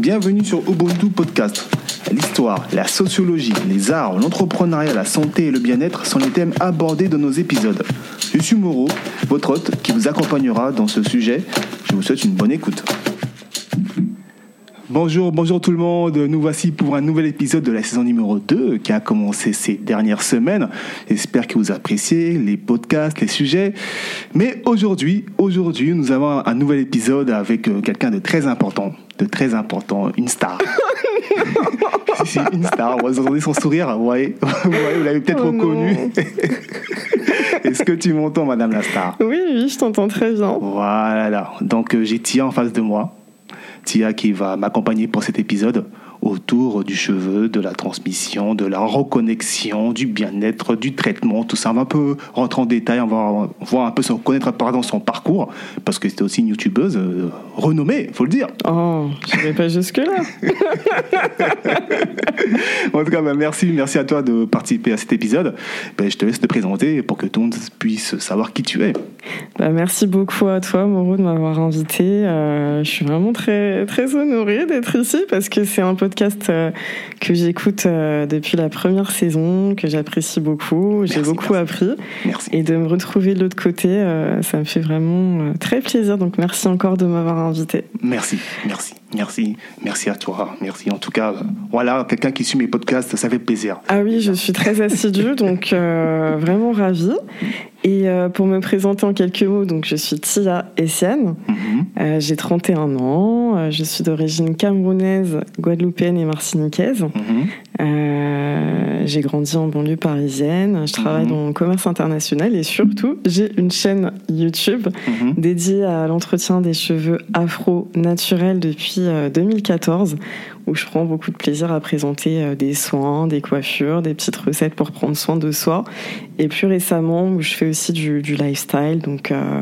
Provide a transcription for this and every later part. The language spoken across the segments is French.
bienvenue sur Ubuntu Podcast. L'histoire, la sociologie, les arts, l'entrepreneuriat, la santé et le bien-être sont les thèmes abordés dans nos épisodes. Je suis Moreau, votre hôte qui vous accompagnera dans ce sujet. Je vous souhaite une bonne écoute. Bonjour, bonjour tout le monde. Nous voici pour un nouvel épisode de la saison numéro 2 qui a commencé ces dernières semaines. J'espère que vous appréciez les podcasts, les sujets. Mais aujourd'hui, aujourd'hui, nous avons un nouvel épisode avec euh, quelqu'un de très important, de très important, une star. C'est une star. Vous entendez son sourire Vous voyez, vous, vous l'avez peut-être Oh reconnu. Est-ce que tu m'entends, Madame la star? Oui, oui, je t'entends très bien. Voilà. Donc euh, j'ai Tia en face de moi. Tia qui va m'accompagner pour cet épisode autour du cheveu, de la transmission, de la reconnexion, du bien-être, du traitement, tout ça. On va un peu rentrer en détail, on va voir un peu son, connaître pardon, son parcours, parce que c'était aussi une youtubeuse euh, renommée, faut le dire. Oh, je vais pas jusque-là. En tout cas, bah, merci, merci à toi de participer à cet épisode. Ben, je te laisse te présenter pour que tout le monde puisse savoir qui tu es. Bah, merci beaucoup à toi, Moreau, de m'avoir invité. Euh, je suis vraiment très, très honorée d'être ici parce que c'est un podcast euh, que j'écoute euh, depuis la première saison, que j'apprécie beaucoup. J'ai beaucoup merci. appris. Merci. Et de me retrouver de l'autre côté, euh, ça me fait vraiment très plaisir. Donc merci encore de m'avoir invité. Merci, merci, merci, merci à toi. Merci. En tout cas, voilà, quelqu'un qui suit mes podcasts, ça fait plaisir. Ah oui, je suis très assidue, donc euh, vraiment ravie. Et pour me présenter en quelques mots, donc je suis Tia Essiane, Mhm. Euh, j'ai 31 ans, euh, je suis d'origine camerounaise, guadeloupéenne et martiniquaise. Mhm. Euh, j'ai grandi en banlieue parisienne, je travaille Mhm. dans le commerce international et surtout j'ai une chaîne YouTube Mhm. dédiée à l'entretien des cheveux afro naturels depuis euh, 2014 où je prends beaucoup de plaisir à présenter euh, des soins, des coiffures, des petites recettes pour prendre soin de soi et plus récemment où je fais aussi du, du lifestyle donc euh,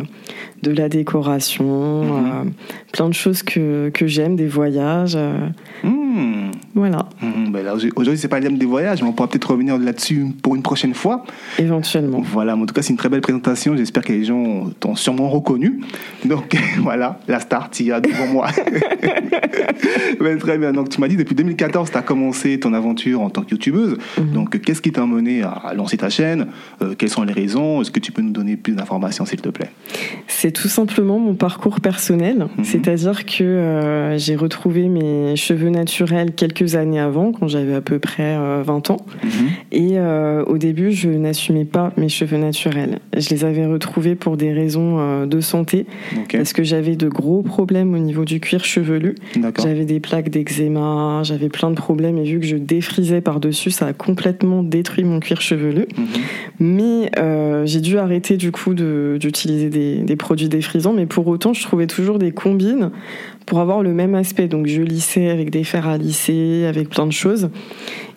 de la décoration, Mhm. euh, plein de choses que, que j'aime, des voyages, euh, Mhm. voilà, Mhm. Ben aujourd'hui, c'est pas le thème des voyages, mais on pourra peut-être revenir là-dessus pour une prochaine fois. éventuellement. Voilà, en tout cas, c'est une très belle présentation. J'espère que les gens t'ont sûrement reconnu. Donc, voilà, la star, Tia, devant moi. Ben, très bien. Donc, tu m'as dit, depuis 2014, tu as commencé ton aventure en tant que youtubeuse. Mhm. Donc, qu'est-ce qui t'a amené à lancer ta chaîne? Euh, Quelles sont les raisons? Est-ce que tu peux nous donner plus d'informations, s'il te plaît? C'est tout simplement mon parcours personnel, Mhm. c'est-à-dire que euh, j'ai retrouvé mes cheveux naturels quelques années avant, quand j'avais à peu près euh, 20 ans. Et euh, au début, je n'assumais pas mes cheveux naturels. Je les avais retrouvés pour des raisons euh, de santé, parce que j'avais de gros problèmes au niveau du cuir chevelu. J'avais des plaques d'eczéma, j'avais plein de problèmes, et vu que je défrisais par-dessus, ça a complètement détruit mon cuir chevelu. Mhm. Mais euh, j'ai dû arrêter du coup de- d'utiliser des, des produits défrisants, mais pour autant, je trouvais toujours des combines pour avoir le même aspect. Donc je lissais avec des fers à lisser, avec plein de choses.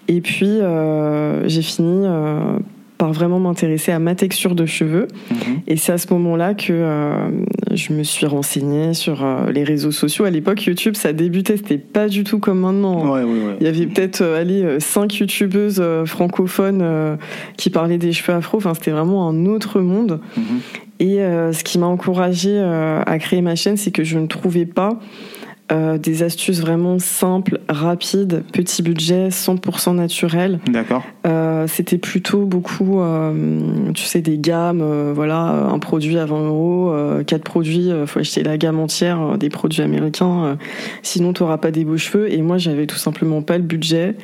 Et puis euh, j'ai fini euh, par vraiment m'intéresser à ma texture de cheveux. Mhm. Et c'est à ce moment-là que euh, je me suis renseignée sur euh, les réseaux sociaux. À l'époque, YouTube, ça débutait, c'était pas du tout comme maintenant. Ouais, ouais, ouais. Il y avait peut-être euh, allez, euh, cinq youtubeuses francophones qui parlaient des cheveux afro. Enfin, c'était vraiment un autre monde. Mhm. Et ce qui m'a encouragée à créer ma chaîne, c'est que je ne trouvais pas euh, des astuces vraiment simples, rapides, petit budget, 100% naturel. D'accord. Euh, c'était plutôt beaucoup, euh, tu sais, des gammes. euh, voilà, un produit à 20 euros, euh, quatre produits, euh, faut acheter la gamme entière des produits américains. euh, sinon, tu n'auras pas des beaux cheveux. Et moi, j'avais tout simplement pas le budget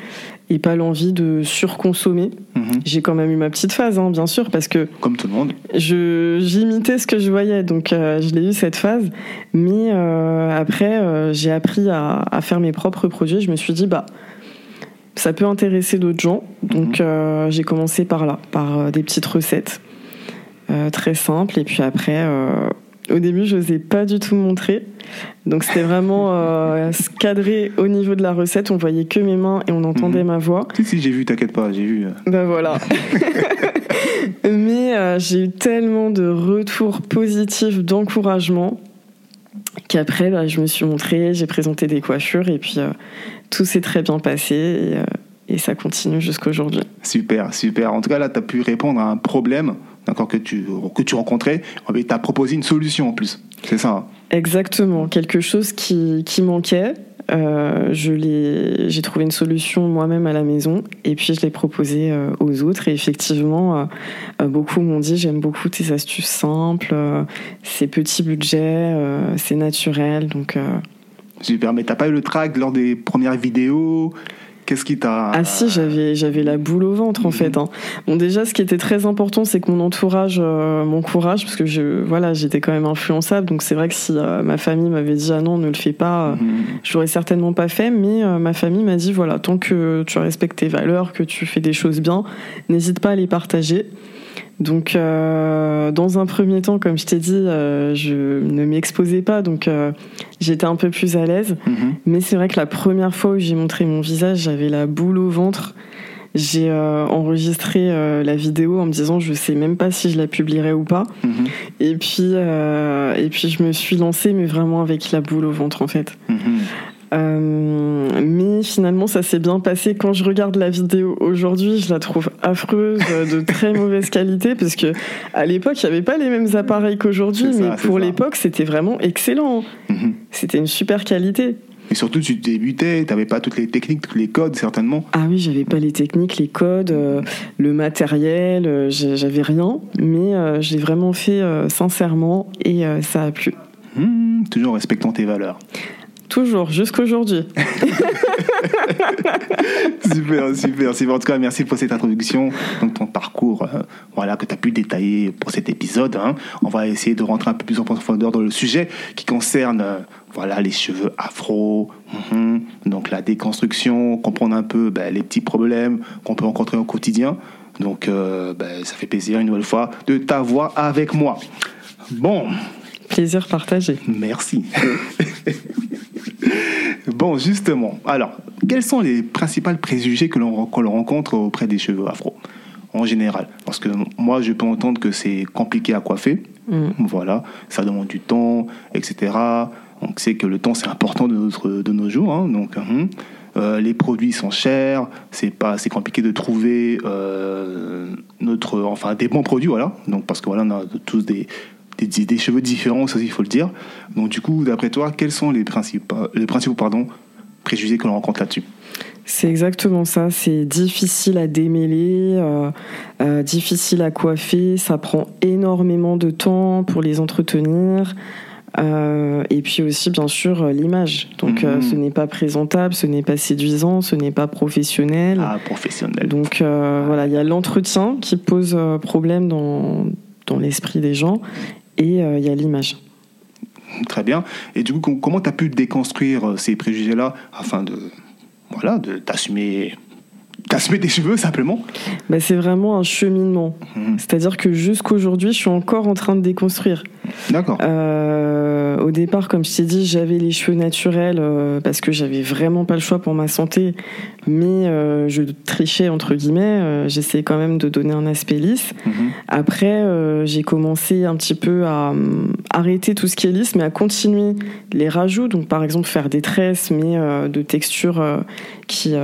et pas l'envie de surconsommer. Mhm. J'ai quand même eu ma petite phase, hein, bien sûr, parce que Comme tout le monde. je j'imitais ce que je voyais, donc euh, je l'ai eu cette phase. Mais euh, après, euh, j'ai appris à, à faire mes propres produits. Je me suis dit, bah, ça peut intéresser d'autres gens. Donc euh, j'ai commencé par là, par des petites recettes très simples. Et puis après, au début, je n'osais pas du tout me montrer. Donc c'était vraiment euh, cadré au niveau de la recette. On voyait que mes mains et on entendait Mhm. ma voix. Si, si, j'ai vu, t'inquiète pas, j'ai vu. euh. Ben voilà. Mais euh, j'ai eu tellement de retours positifs, d'encouragement, qu'après, bah, je me suis montrée, j'ai présenté des coiffures, et puis euh, tout s'est très bien passé, et, et ça continue jusqu'à aujourd'hui. Super, super. En tout cas, là, tu as pu répondre à un problème d'accord, que, tu, que tu rencontrais. Et tu as proposé une solution en plus. C'est ça. hein Exactement, quelque chose qui, qui manquait. Euh, j'ai trouvé une solution moi-même à la maison et puis je l'ai proposé euh, aux autres. Et effectivement, euh, beaucoup m'ont dit j'aime beaucoup tes astuces simples, c'est petit budget, c'est naturel. Donc Super, mais t'as pas eu le track lors des premières vidéos Qu'est-ce qui t'a Ah si, j'avais j'avais la boule au ventre en mhm. fait. Hein. Bon déjà, ce qui était très important, c'est que mon entourage euh, m'encourage parce que je voilà, j'étais quand même influençable. Donc c'est vrai que si euh, ma famille m'avait dit ah non, ne le fais pas, mhm. j'aurais certainement pas fait. Mais euh, ma famille m'a dit voilà, tant que tu respectes tes valeurs, que tu fais des choses bien, n'hésite pas à les partager. Donc, euh, dans un premier temps, comme je t'ai dit, euh, je ne m'exposais pas, donc euh, j'étais un peu plus à l'aise. Mhm. Mais c'est vrai que la première fois où j'ai montré mon visage, j'avais la boule au ventre. J'ai enregistré la vidéo en me disant je sais même pas si je la publierai ou pas. Mhm. Et puis et puis je me suis lancée, mais vraiment avec la boule au ventre en fait. Mhm. Euh, mais finalement, ça s'est bien passé. Quand je regarde la vidéo aujourd'hui, je la trouve affreuse, de très mauvaise qualité, parce que à l'époque, il n'y avait pas les mêmes appareils qu'aujourd'hui, mais pour l'époque, c'était vraiment excellent. Mhm. C'était une super qualité. Et surtout, tu débutais, tu n'avais pas toutes les techniques, tous les codes, certainement. Ah oui, j'avais pas les techniques, les codes, euh, le matériel, euh, j'avais rien, mais j'ai vraiment fait sincèrement et ça a plu. Mmh, toujours respectant tes valeurs. Toujours, jusqu'aujourd'hui. super, super, super. En tout cas, merci pour cette introduction, donc ton parcours, euh, voilà, que tu as pu détailler pour cet épisode. Hein. On va essayer de rentrer un peu plus en profondeur dans le sujet qui concerne, euh, voilà, les cheveux afro, mhm. donc la déconstruction, comprendre un peu ben, les petits problèmes qu'on peut rencontrer au quotidien. Donc, euh, ben, ça fait plaisir une nouvelle fois de t'avoir avec moi. Bon. Plaisir partagé. Merci. bon, justement, alors, quels sont les principaux préjugés que l'on rencontre auprès des cheveux afro en général? Parce que moi, je peux entendre que c'est compliqué à coiffer. Mm. Voilà, ça demande du temps, etc. On sait que le temps, c'est important de, notre, de nos jours. Hein, donc, hein. euh, les produits sont chers, c'est pas, c'est compliqué de trouver euh, notre, enfin, des bons produits, voilà. Donc, parce que voilà, on a tous des, des, cheveux différents aussi, il faut le dire. Donc du coup, d'après toi, quels sont les principaux, les principaux pardon, préjugés que l'on rencontre là-dessus? C'est exactement ça, c'est difficile à démêler, euh, euh, difficile à coiffer, ça prend énormément de temps pour les entretenir. Euh, et puis aussi, bien sûr, l'image. Donc, mhm. ce n'est pas présentable, ce n'est pas séduisant, ce n'est pas professionnel. Ah, professionnel. Donc, voilà, il y a l'entretien qui pose problème dans, dans l'esprit des gens et euh, il y a l'image. Très bien. Et du coup, comment tu as pu déconstruire euh, ces préjugés-là afin de voilà, de t'assumer tes cheveux simplement bah, C'est vraiment un cheminement. Mhm. C'est-à-dire que jusqu'aujourd'hui, je suis encore en train de déconstruire. D'accord. Euh, au départ, comme je t'ai dit, j'avais les cheveux naturels euh, parce que j'avais vraiment pas le choix pour ma santé, mais euh, je trichais entre guillemets. J'essayais quand même de donner un aspect lisse. Mhm. Après, j'ai commencé un petit peu à arrêter tout ce qui est lisse, mais à continuer les rajouts. Donc, par exemple, faire des tresses, mais de texture qui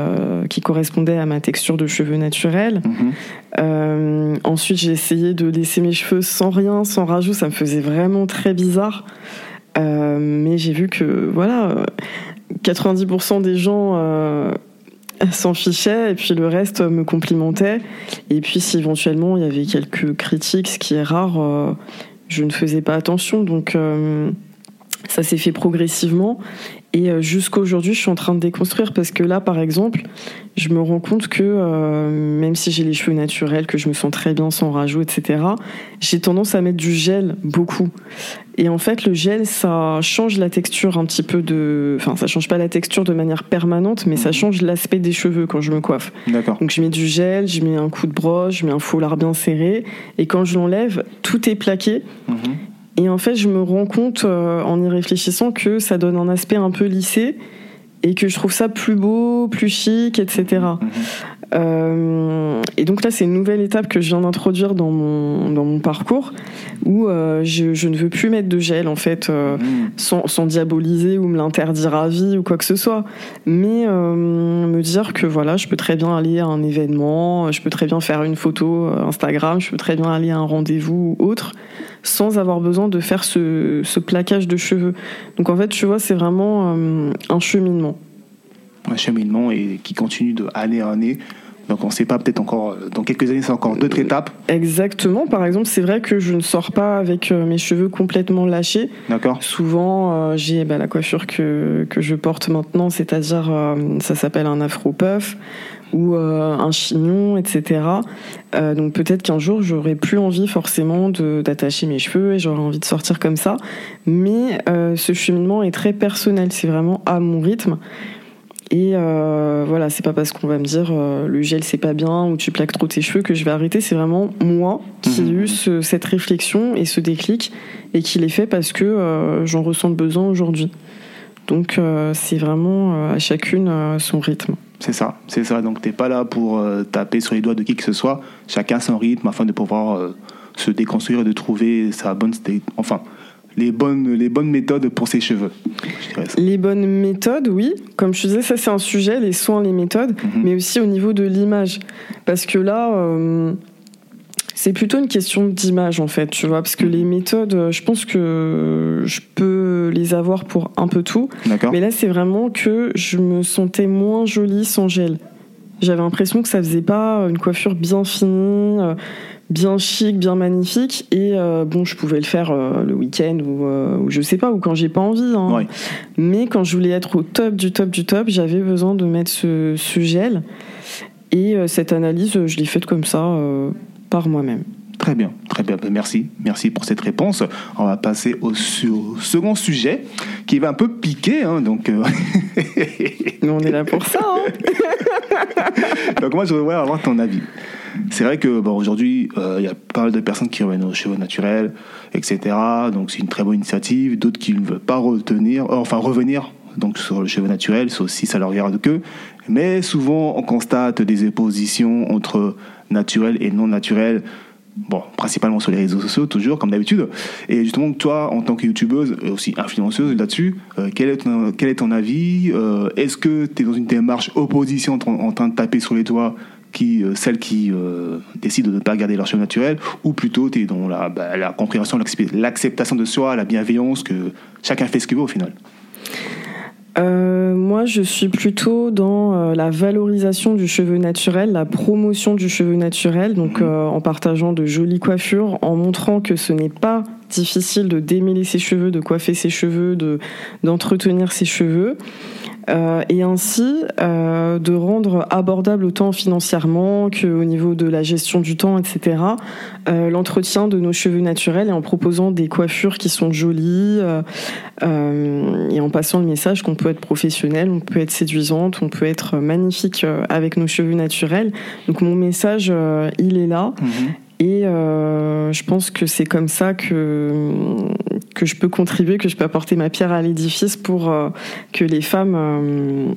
qui correspondait à ma texture de cheveux naturels. Mhm. ensuite, j'ai essayé de laisser mes cheveux sans rien, sans rajout. Ça me faisait vraiment très bizarre. Euh, mais j'ai vu que voilà, 90% des gens euh, s'en fichaient et puis le reste me complimentait. Et puis si éventuellement il y avait quelques critiques, ce qui est rare, euh, je ne faisais pas attention. Donc ça s'est fait progressivement. Et euh, jusqu'à aujourd'hui, je suis en train de déconstruire parce que là, par exemple, je me rends compte que euh, même si j'ai les cheveux naturels, que je me sens très bien sans rajout, etc., j'ai tendance à mettre du gel beaucoup. Et en fait, le gel, ça change la texture un petit peu de. Enfin, ça change pas la texture de manière permanente, mais ça mhm. change l'aspect des cheveux quand je me coiffe. D'accord. Donc, je mets du gel, je mets un coup de broche, je mets un foulard bien serré. Et quand je l'enlève, tout est plaqué. Mhm. Et en fait, je me rends compte euh, en y réfléchissant que ça donne un aspect un peu lissé et que je trouve ça plus beau, plus chic, etc. Mhm. Euh, et donc là, c'est une nouvelle étape que je viens d'introduire dans mon, dans mon parcours où euh, je, je, ne veux plus mettre de gel en fait, mhm. sans, sans, diaboliser ou me l'interdire à vie ou quoi que ce soit, mais me dire que voilà, je peux très bien aller à un événement, je peux très bien faire une photo Instagram, je peux très bien aller à un rendez-vous ou autre sans avoir besoin de faire ce, ce plaquage de cheveux. Donc en fait, tu vois, c'est vraiment euh, un cheminement. Un cheminement et qui continue de année en année. Donc on ne sait pas, peut-être encore, euh, dans quelques années, c'est encore d'autres étapes. Exactement. Par exemple, c'est vrai que je ne sors pas avec euh, mes cheveux complètement lâchés. D'accord. Souvent, j'ai bah, la coiffure que, que je porte maintenant, c'est-à-dire, ça s'appelle un afro puff ou euh, un chignon, etc. Euh, donc peut-être qu'un jour j'aurais plus envie forcément d'attacher mes cheveux et j'aurais envie de sortir comme ça. Mais euh, ce cheminement est très personnel, c'est vraiment à mon rythme. Et voilà, c'est pas parce qu'on va me dire le gel c'est pas bien ou tu plaques trop tes cheveux que je vais arrêter. C'est vraiment moi qui ai eu cette réflexion et ce déclic et qui l'ai fait parce que j'en ressens le besoin aujourd'hui. Donc c'est vraiment à chacune son rythme. C'est ça, c'est ça. Donc t'es pas là pour euh, taper sur les doigts de qui que ce soit. Chacun son rythme afin de pouvoir euh, se déconstruire et de trouver sa bonne enfin les bonnes les bonnes méthodes pour ses cheveux. Les bonnes méthodes, oui. Comme je disais, ça c'est un sujet, les soins, les méthodes, mhm. mais aussi au niveau de l'image, parce que là. Euh, c'est plutôt une question d'image en fait, tu vois, parce que les méthodes, je pense que je peux les avoir pour un peu tout. Mais là, c'est vraiment que je me sentais moins jolie sans gel. J'avais l'impression que ça faisait pas une coiffure bien finie, euh, bien chic, bien magnifique. Et euh, bon, je pouvais le faire euh, le week-end ou, je sais pas, ou quand j'ai pas envie. Hein. Mais quand je voulais être au top du top du top, j'avais besoin de mettre ce, ce gel. Et cette analyse, je l'ai faite comme ça moi-même. Très bien, très bien. Merci, merci pour cette réponse. On va passer au, second sujet qui va un peu piquer, hein, donc. Euh, on est là pour ça. Hein. donc moi, je voudrais avoir ton avis. C'est vrai que bon, aujourd'hui, euh, il y a pas mal de personnes qui reviennent aux cheveux naturels, etc. Donc c'est une très bonne initiative. D'autres qui ne veulent pas retenir, enfin revenir donc sur le cheveu naturel, sauf si ça leur regarde que. Mais souvent, on constate des oppositions entre naturel et non naturel. Bon, principalement sur les réseaux sociaux, toujours, comme d'habitude. Et justement, toi, en tant que youtubeuse, et aussi influenceuse là-dessus, euh, quel, est ton, quel est ton avis euh, Est-ce que tu es dans une démarche opposition en, train de taper sur les doigts qui, euh, celles qui décident de ne pas garder leur cheveux naturel, ou plutôt tu es dans la, bah, la compréhension, l'acceptation de soi, la bienveillance, que chacun fait ce qu'il veut au final? Euh, moi, je suis plutôt dans euh, la valorisation du cheveu naturel, la promotion du cheveu naturel, donc mhm. euh, en partageant de jolies coiffures, en montrant que ce n'est pas difficile de démêler ses cheveux, de coiffer ses cheveux, de d'entretenir ses cheveux. Euh, et ainsi euh, de rendre abordable autant financièrement qu'au niveau de la gestion du temps, etc., euh, l'entretien de nos cheveux naturels et en proposant des coiffures qui sont jolies et en passant le message qu'on peut être professionnel, on peut être séduisante, on peut être magnifique avec nos cheveux naturels. Donc mon message, il est là. Mhm. Et euh, je pense que c'est comme ça que, que je peux contribuer, que je peux apporter ma pierre à l'édifice pour euh, que les femmes euh,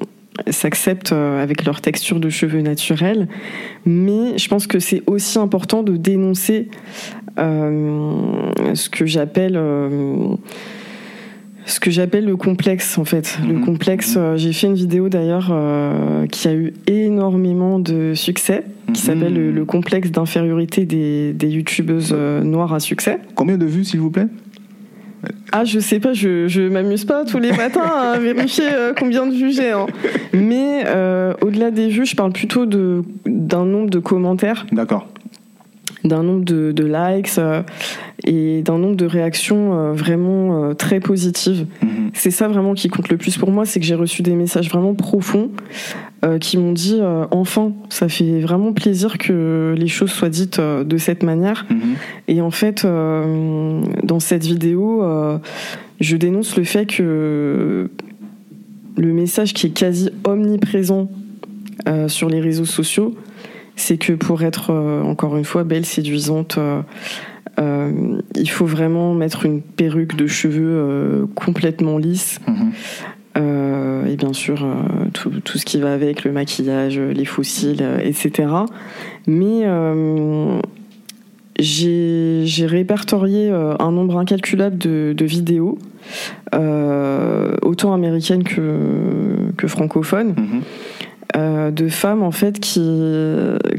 s'acceptent avec leur texture de cheveux naturels. Mais je pense que c'est aussi important de dénoncer ce que j'appelle ce que j'appelle le complexe en fait. Le mhm. complexe, mhm. j'ai fait une vidéo d'ailleurs qui a eu énormément de succès qui s'appelle le, complexe d'infériorité des, des youtubeuses euh, noires à succès. Combien de vues, s'il vous plaît? Ah, je sais pas, je, je m'amuse pas tous les matins à vérifier euh, combien de vues j'ai. Hein. Mais euh, au-delà des vues, je parle plutôt d'un nombre de commentaires. D'accord. D'un nombre de, de likes et d'un nombre de réactions vraiment très positives. Mhm. C'est ça vraiment qui compte le plus pour moi, c'est que j'ai reçu des messages vraiment profonds euh, qui m'ont dit euh, enfin, ça fait vraiment plaisir que les choses soient dites euh, de cette manière. Mhm. Et en fait, dans cette vidéo, je dénonce le fait que le message qui est quasi omniprésent sur les réseaux sociaux, c'est que pour être encore une fois belle, séduisante, il faut vraiment mettre une perruque de cheveux complètement lisse. Mhm. Euh, et bien sûr euh, tout, tout, ce qui va avec, le maquillage, les fossiles, euh, etc. Mais j'ai répertorié un nombre incalculable de, de vidéos, autant américaines que, que francophones. Mm-hmm. de femmes en fait qui,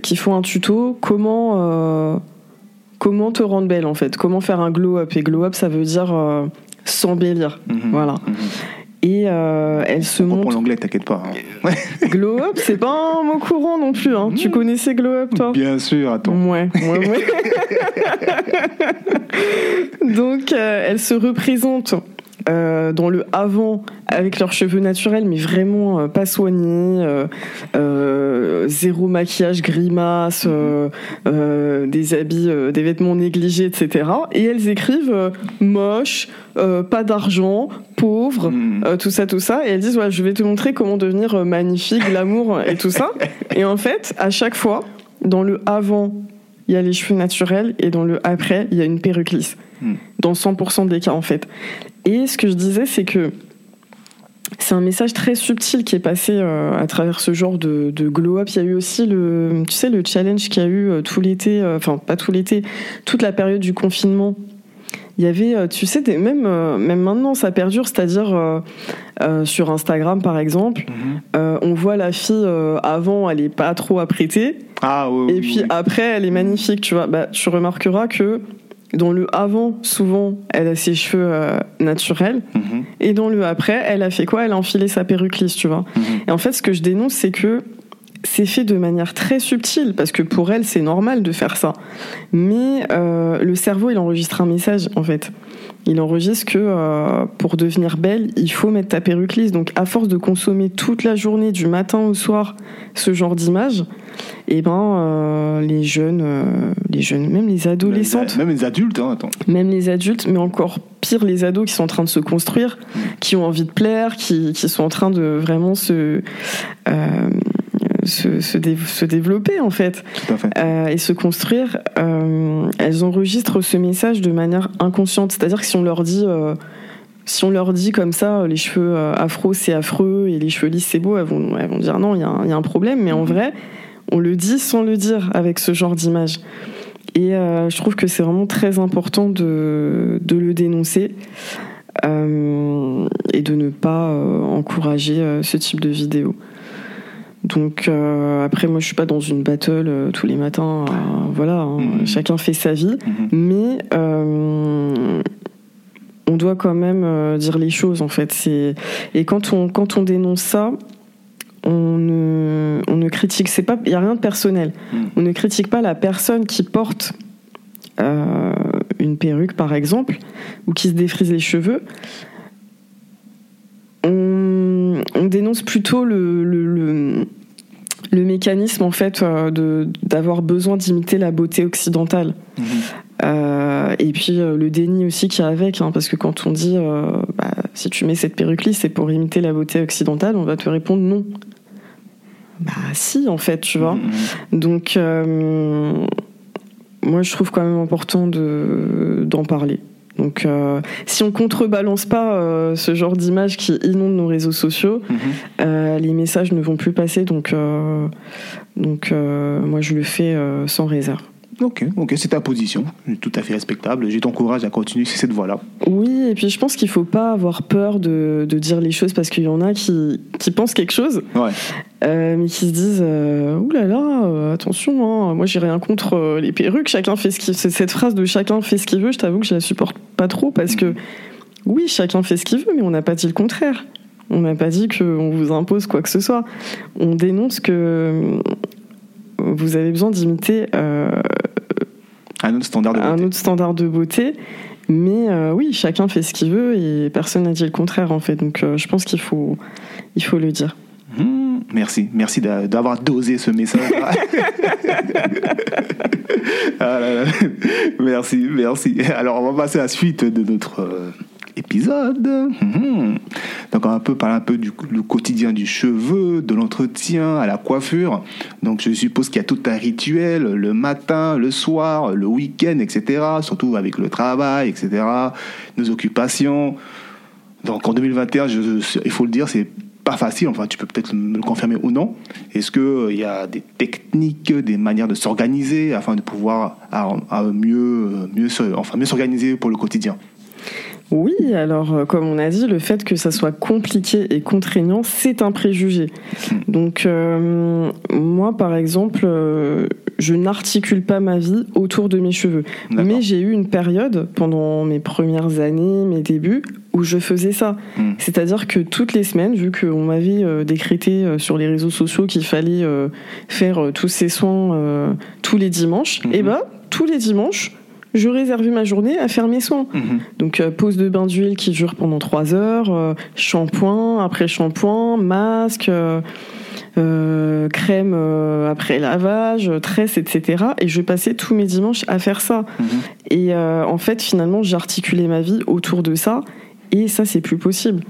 qui font un tuto comment comment te rendre belle en fait, comment faire un glow up. Et glow up, ça veut dire euh, s'embellir. Mhm. Voilà. Mhm. Et euh, elle se On montre. reprend l'anglais, t'inquiète pas. hein. Glow up, c'est pas un mot courant non plus. Hein. Tu connaissais glow up, toi? Bien sûr, attends. Ouais, ouais, ouais. Donc, euh, elles se représentent euh, dans le avant avec leurs cheveux naturels, mais vraiment euh, pas soignés, euh, zéro maquillage, grimace, des habits, des vêtements négligés, etc. Et elles écrivent moche, pas d'argent, pauvre, euh, tout ça, tout ça. Et elles disent, ouais, je vais te montrer comment devenir magnifique, glamour et tout ça. Et en fait, à chaque fois, dans le avant, il y a les cheveux naturels et dans le après, il y a une perruque lisse. Hmm. Dans 100% des cas, en fait. Et ce que je disais, c'est que c'est un message très subtil qui est passé euh, à travers ce genre de, de glow-up. Il y a eu aussi le, tu sais, le challenge qu'il y a eu euh, tout l'été, euh, enfin pas tout l'été, toute la période du confinement. Il y avait, tu sais, des, même, même maintenant ça perdure, c'est-à-dire euh, euh, sur Instagram par exemple, Mhm. euh, on voit la fille avant, elle est pas trop apprêtée, Ah, oui, et oui, puis oui. après, elle est magnifique, tu vois. Bah, tu remarqueras que dans le avant, souvent, elle a ses cheveux euh, naturels. Mhm. Et dans le après, elle a fait quoi? Elle a enfilé sa perruque lisse, tu vois. Mhm. Et en fait, ce que je dénonce, c'est que c'est fait de manière très subtile, parce que pour elle, c'est normal de faire ça. Mais euh, le cerveau, il enregistre un message, en fait. Il enregistre que euh, pour devenir belle, il faut mettre ta perruque lisse. Donc, à force de consommer toute la journée, du matin au soir, ce genre d'image, et ben, euh, les jeunes, les jeunes, même les adolescentes, Même les adultes, hein, attends. même les adultes, mais encore pire les ados qui sont en train de se construire, qui ont envie de plaire, qui, qui sont en train de vraiment se, se, se, dé- se développer en fait Tout à fait. euh, et se construire. euh, elles enregistrent ce message de manière inconsciente, c'est-à-dire que si on leur dit euh, si on leur dit comme ça, les cheveux afro c'est affreux et les cheveux lisses c'est beau, elles vont, elles vont dire non, il y, a un- il y a un problème. Mais en Mhm. vrai, on le dit sans le dire avec ce genre d'image. Et euh, je trouve que c'est vraiment très important de, de le dénoncer euh, et de ne pas euh, encourager euh, ce type de vidéo. Donc euh, après, moi je suis pas dans une battle euh, tous les matins. euh, voilà, hein, Mhm. chacun fait sa vie, Mhm. mais on doit quand même dire les choses en fait. C'est et quand on quand on dénonce ça, on ne on ne critique. C'est pas il y a rien de personnel. Mhm. On ne critique pas la personne qui porte une perruque par exemple ou qui se défrise les cheveux. On, on dénonce plutôt le, le, le- le mécanisme en fait euh, de d'avoir besoin d'imiter la beauté occidentale. Mhm. Euh, et puis euh, le déni aussi qu'il y a avec, hein, parce que quand on dit euh, bah, si tu mets cette perruque c'est pour imiter la beauté occidentale, on va te répondre non. Bah si, en fait, tu vois. Mhm. Donc, moi, je trouve quand même important de, d'en parler. Donc, euh, si on contrebalance pas euh, ce genre d'image qui inonde nos réseaux sociaux, Mhm. euh, les messages ne vont plus passer. Donc, euh, donc euh, moi, je le fais euh, sans réserve. Ok, ok, c'est ta position, tout à fait respectable. Je t'encourage à continuer sur cette voie-là. Oui, et puis je pense qu'il faut pas avoir peur de, de dire les choses parce qu'il y en a qui, qui pensent quelque chose, Ouais. euh, mais qui se disent euh, Ouh là là, euh, attention, hein, moi j'ai rien contre euh, les perruques, chacun fait ce qu'il c'est Cette phrase de chacun fait ce qu'il veut, je t'avoue que je la supporte pas trop parce que oui, chacun fait ce qu'il veut, mais on n'a pas dit le contraire. On n'a pas dit qu'on vous impose quoi que ce soit. On dénonce que vous avez besoin d'imiter euh, Un autre standard de un beauté. autre standard de beauté. Mais euh, oui, chacun fait ce qu'il veut et personne n'a dit le contraire en fait. Donc euh, je pense qu'il faut, il faut le dire. Hmm, merci, merci d'a- d'avoir dosé ce message. Ah là là. Merci, merci. Alors, on va passer à la suite de notre euh, épisode. Mhm. Donc, on va un peu parler un peu du quotidien du cheveu, de l'entretien, à la coiffure. Donc, je suppose qu'il y a tout un rituel le matin, le soir, le week-end, etc. Surtout avec le travail, etc. Nos occupations. Donc en 2021, je- je- il faut le dire, c'est pas facile. Enfin, tu peux peut-être me le confirmer ou non. Est-ce qu'il y a des techniques, des manières de s'organiser afin de pouvoir à- mieux, mieux, enfin, mieux s'organiser pour le quotidien? Oui, alors euh, comme on a dit, le fait que ça soit compliqué et contraignant, c'est un préjugé. Donc euh, moi, par exemple, euh, je n'articule pas ma vie autour de mes cheveux. Mais j'ai eu une période pendant mes premières années, mes débuts, où je faisais ça. Hmm. C'est-à-dire que toutes les semaines, vu qu'on m'avait euh, décrété euh, sur les réseaux sociaux qu'il fallait euh, faire tous ces soins tous les dimanches, Mhm. et ben tous les dimanches, je réservais ma journée à faire mes soins. Mhm. Donc euh, pose de bain d'huile qui dure pendant 3 heures, euh, shampoing après shampoing, masque, euh, euh, crème après lavage, tresse, etc. Et je passais tous mes dimanches à faire ça. Mhm. Et en fait, finalement, j'ai articulé ma vie autour de ça. Et ça, c'est plus possible.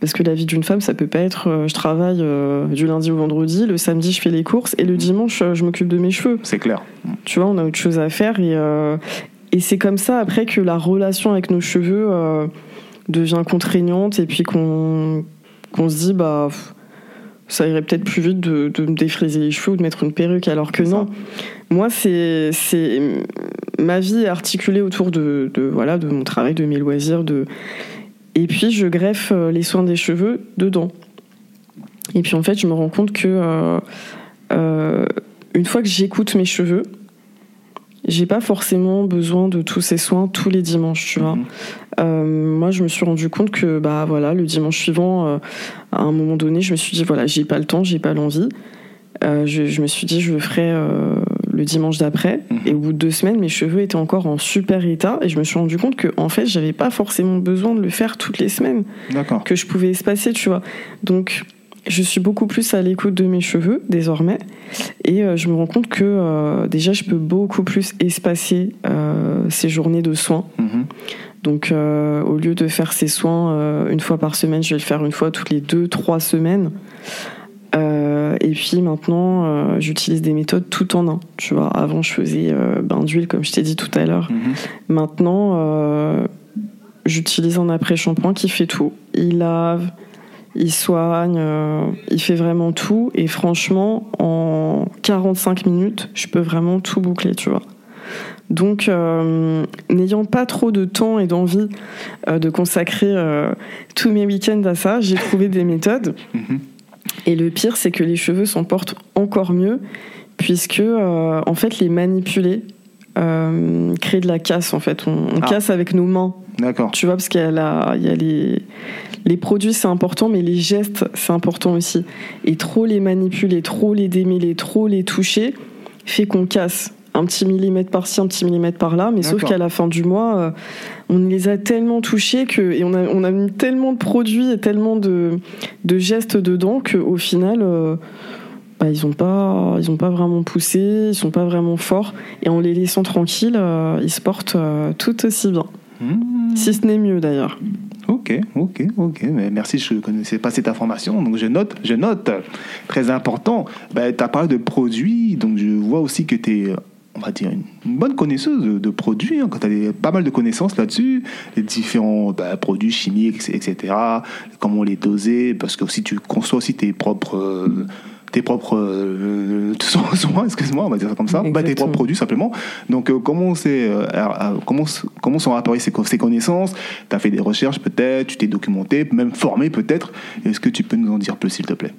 Parce que la vie d'une femme, ça peut pas être euh, je travaille euh, du lundi au vendredi, le samedi je fais les courses et le dimanche euh, je m'occupe de mes cheveux. C'est clair. Tu vois, on a autre chose à faire et, et c'est comme ça après que la relation avec nos cheveux devient contraignante et puis qu'on qu'on se dit bah ça irait peut-être plus vite de, de me défriser les cheveux ou de mettre une perruque alors que non. Moi, c'est ma vie est articulée autour de, de voilà de mon travail, de mes loisirs, de et puis je greffe euh, les soins des cheveux dedans. Et puis en fait, je me rends compte que euh, euh, une fois que j'écoute mes cheveux, j'ai pas forcément besoin de tous ces soins tous les dimanches, tu vois. Euh, moi, je me suis rendu compte que, bah voilà, le dimanche suivant, à un moment donné, je me suis dit, voilà, j'ai pas le temps, j'ai pas l'envie. Je, je me suis dit, je ferai le dimanche d'après. Mhm. Et au bout de deux semaines, mes cheveux étaient encore en super état. Et je me suis rendu compte que, en fait, j'avais pas forcément besoin de le faire toutes les semaines, D'accord. que je pouvais espacer, tu vois. Donc, je suis beaucoup plus à l'écoute de mes cheveux désormais. Et euh, je me rends compte que, euh, déjà, je peux beaucoup plus espacer euh, ces journées de soins. Mhm. Donc, au lieu de faire ces soins une fois par semaine, je vais le faire une fois toutes les deux, trois semaines. Euh, et puis maintenant, euh, j'utilise des méthodes tout en un. Tu vois, avant, je faisais euh, bain d'huile, comme je t'ai dit tout à l'heure. Mhm. Maintenant, j'utilise un après-shampoing qui fait tout. Il lave, il soigne, il fait vraiment tout. Et franchement, en 45 minutes, je peux vraiment tout boucler, tu vois. Donc, euh, n'ayant pas trop de temps et d'envie euh, de consacrer euh, tous mes week-ends à ça, j'ai trouvé des méthodes. Mhm. Et le pire, c'est que les cheveux s'en portent encore mieux, puisque euh, en fait, les manipuler euh, crée de la casse. En fait, on, on Ah. casse avec nos mains. D'accord. Tu vois, parce qu'il y a, la- il y a les, les produits, c'est important, mais les gestes, c'est important aussi. Et trop les manipuler, trop les démêler, trop les toucher, fait qu'on casse. Un petit millimètre par-ci, un petit millimètre par-là, mais sauf qu'à la fin du mois, euh, on les a tellement touchés que, et on a, on a mis tellement de produits et tellement de, de gestes dedans qu'au final, euh, bah, ils n'ont pas, ils ont pas vraiment poussé, ils sont pas vraiment forts. Et en les laissant tranquilles, euh, ils se portent tout aussi bien. Mhm. Si ce n'est mieux d'ailleurs. Ok, ok, ok. Mais merci, je ne connaissais pas cette information. Donc je note, je note. Très important. tu as parlé de produits, donc je vois aussi que tu es, on va dire, une, bonne connaisseuse de, produits. Hein, quand tu as pas mal de connaissances là-dessus, les différents bah, produits chimiques, etc., comment les doser, parce que aussi tu conçois aussi tes propres. euh, tes propres euh, soins, soins, excuse-moi, on va dire ça comme ça, bah, tes propres produits simplement. Donc, euh, comment, c'est, euh, euh, comment, comment sont apparues ces, co- ces connaissances? Tu as fait des recherches peut-être, tu t'es documenté, même formé peut-être. Est-ce que tu peux nous en dire plus, s'il te plaît?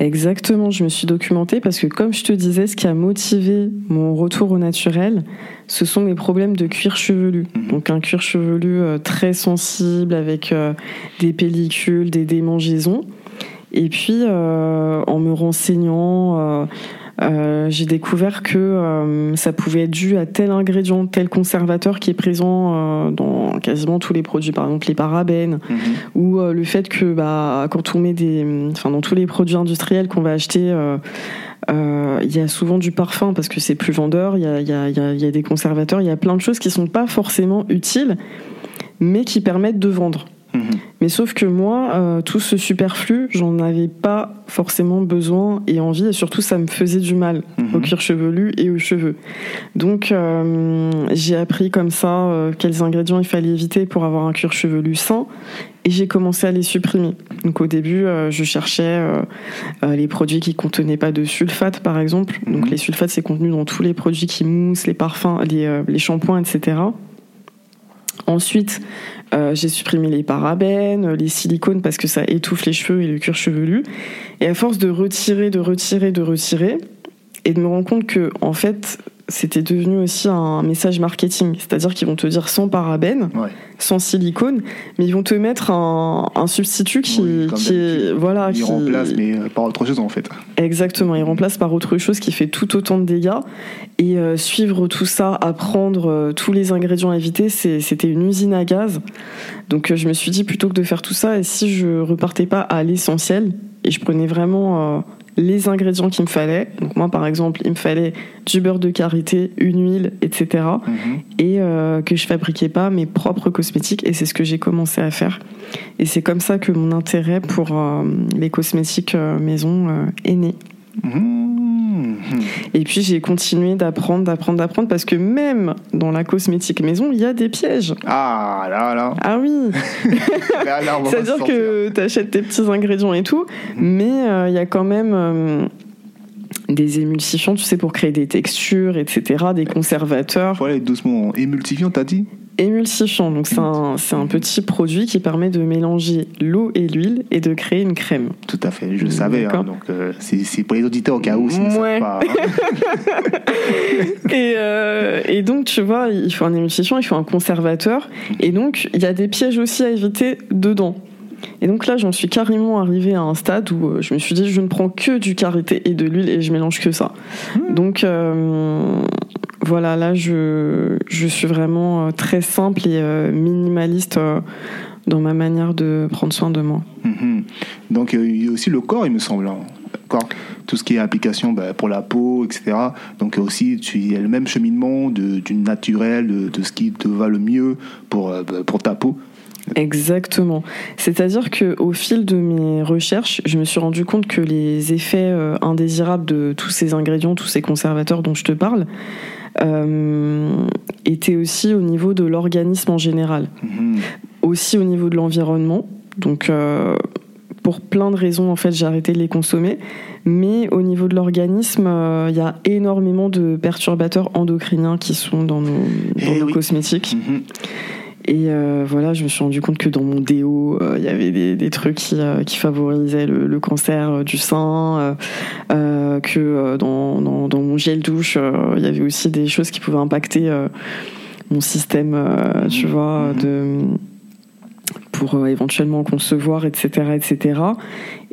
Exactement, je me suis documentée parce que comme je te disais, ce qui a motivé mon retour au naturel, ce sont mes problèmes de cuir chevelu. Mhm. Donc un cuir chevelu euh, très sensible avec euh, des pellicules, des démangeaisons. Et puis euh, en me renseignant, euh, euh, j'ai découvert que euh, ça pouvait être dû à tel ingrédient, tel conservateur qui est présent euh, dans quasiment tous les produits, par exemple les parabènes, ou euh, le fait que bah, quand on met des, enfin dans tous les produits industriels qu'on va acheter, euh, il y a souvent du parfum parce que c'est plus vendeur, il y a, il y, a, il y, a, il y a des conservateurs, il y a plein de choses qui sont pas forcément utiles, mais qui permettent de vendre. Mhm. Mais sauf que moi, euh, tout ce superflu, j'en avais pas forcément besoin et envie, et surtout ça me faisait du mal Mhm. au cuir chevelu et aux cheveux. Donc euh, j'ai appris comme ça euh, quels ingrédients il fallait éviter pour avoir un cuir chevelu sain et j'ai commencé à les supprimer. Donc au début, je cherchais les produits qui contenaient pas de sulfate par exemple. Donc Mhm. les sulfates c'est contenu dans tous les produits qui moussent, les parfums, les, les shampoings, etc. Ensuite, euh, j'ai supprimé les parabènes, les silicones parce que ça étouffe les cheveux et le cuir chevelu. Et à force de retirer, de retirer, de retirer, et de me rendre compte que en fait c'était devenu aussi un message marketing, c'est-à-dire qu'ils vont te dire sans parabènes, Ouais. sans silicone, mais ils vont te mettre un, un substitut qui, Oui, comme qui est voilà, Il qui remplace, mais euh, par autre chose en fait. exactement, il remplace par autre chose qui fait tout autant de dégâts. Et euh, suivre tout ça, apprendre euh, tous les ingrédients à éviter, c'était une usine à gaz. Donc euh, je me suis dit plutôt que de faire tout ça, et si je repartais pas à l'essentiel et je prenais vraiment les ingrédients qu'il me fallait. Donc moi par exemple, il me fallait du beurre de karité, une huile, etc. Mhm. Et euh, que je fabriquais pas mes propres cosmétiques et c'est ce que j'ai commencé à faire. Et c'est comme ça que mon intérêt pour euh, les cosmétiques euh, maison est né. Et puis j'ai continué d'apprendre, d'apprendre, d'apprendre parce que même dans la cosmétique maison, il y a des pièges. Ah là là. Ah oui, c'est-à-dire que tu achètes tes petits ingrédients et tout, Mhm. mais euh, il y a quand même euh, des émulsifiants, tu sais, pour créer des textures, etc., des conservateurs. Faut aller doucement. Émulsifiant, t'as dit? Émulsifiant, donc c'est un, c'est un petit produit qui permet de mélanger l'eau et l'huile et de créer une crème. Tout à fait, je le savais. hein, donc euh, c'est pour les auditeurs au cas où s'ils ne savent Ouais. pas. hein. Et, euh, et donc, tu vois, il faut un émulsifiant, il faut un conservateur. Et donc, il y a des pièges aussi à éviter dedans. Et donc là, j'en suis carrément arrivée à un stade où euh, je me suis dit, je ne prends que du karité et de l'huile et je mélange que ça. Donc euh, voilà, là, je, je suis vraiment euh, très simple et euh, minimaliste euh, dans ma manière de prendre soin de moi. Mhm. Donc il y a aussi le corps, il me semble. hein. Tout ce qui est application bah, pour la peau, etc. Donc aussi, tu- il y a le même cheminement de- du naturel, de, de ce qui te va le mieux pour, bah, pour ta peau. Exactement. C'est-à-dire que au fil de mes recherches, je me suis rendu compte que les effets indésirables de tous ces ingrédients, tous ces conservateurs dont je te parle, euh, étaient aussi au niveau de l'organisme en général, Mhm. aussi au niveau de l'environnement. Donc euh, pour plein de raisons, en fait, j'ai arrêté de les consommer. Mais au niveau de l'organisme, euh, il y a énormément de perturbateurs endocriniens qui sont dans nos, dans Eh nos oui. cosmétiques. Mhm. Et euh, voilà, je me suis rendu compte que dans mon déo, euh, il y avait des, des trucs qui, euh, qui favorisaient le, le cancer du sein, que dans, dans, dans mon gel douche, il y avait aussi des choses qui pouvaient impacter mon système, tu vois, Mhm. de pour éventuellement concevoir, etc., etc.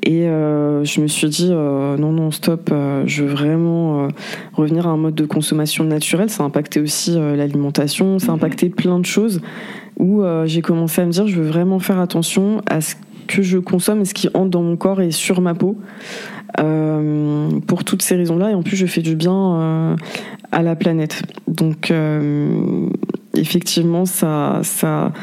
Et euh, je me suis dit euh, non, non, stop, euh, je veux vraiment revenir à un mode de consommation naturelle. Ça a impacté aussi l'alimentation, ça a Mhm. impacté plein de choses où euh, j'ai commencé à me dire je veux vraiment faire attention à ce que je consomme et ce qui entre dans mon corps et sur ma peau. Euh, pour toutes ces raisons-là, et en plus je fais du bien euh, à la planète. Donc euh, effectivement, ça, ça,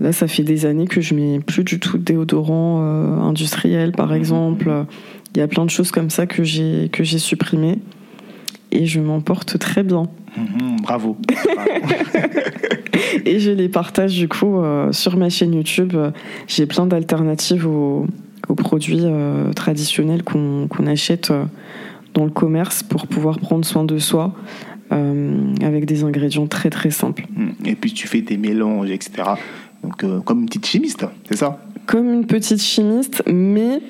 là, ça fait des années que je mets plus du tout de déodorant industriel, par exemple. Il y a plein de choses comme ça que j'ai que j'ai supprimées et je m'en porte très bien. Mhm. Bravo. Bravo. Et je les partage du coup euh, sur ma chaîne YouTube. J'ai plein d'alternatives aux, aux produits euh, traditionnels qu'on achète euh, dans le commerce pour pouvoir prendre soin de soi avec des ingrédients très très simples. Mhm. Et puis tu fais tes mélanges, etc. Donc comme une petite chimiste, c'est ça? Comme une petite chimiste, mais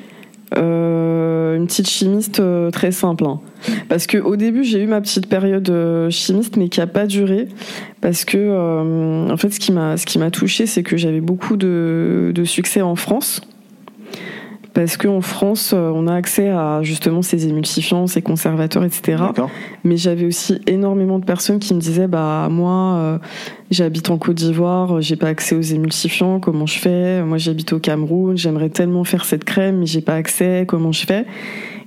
une petite chimiste euh, très simple. hein. Parce que au début j'ai eu ma petite période euh, chimiste, mais qui a pas duré. Parce que euh, en fait ce qui m'a ce qui m'a touché, c'est que j'avais beaucoup de, de succès en France. Parce qu'en France, euh, on a accès à justement ces émulsifiants, ces conservateurs, etc. Mais j'avais aussi énormément de personnes qui me disaient bah moi euh, j'habite en Côte d'Ivoire, j'ai pas accès aux émulsifiants, comment je fais? Moi j'habite au Cameroun, j'aimerais tellement faire cette crème mais j'ai pas accès, comment je fais?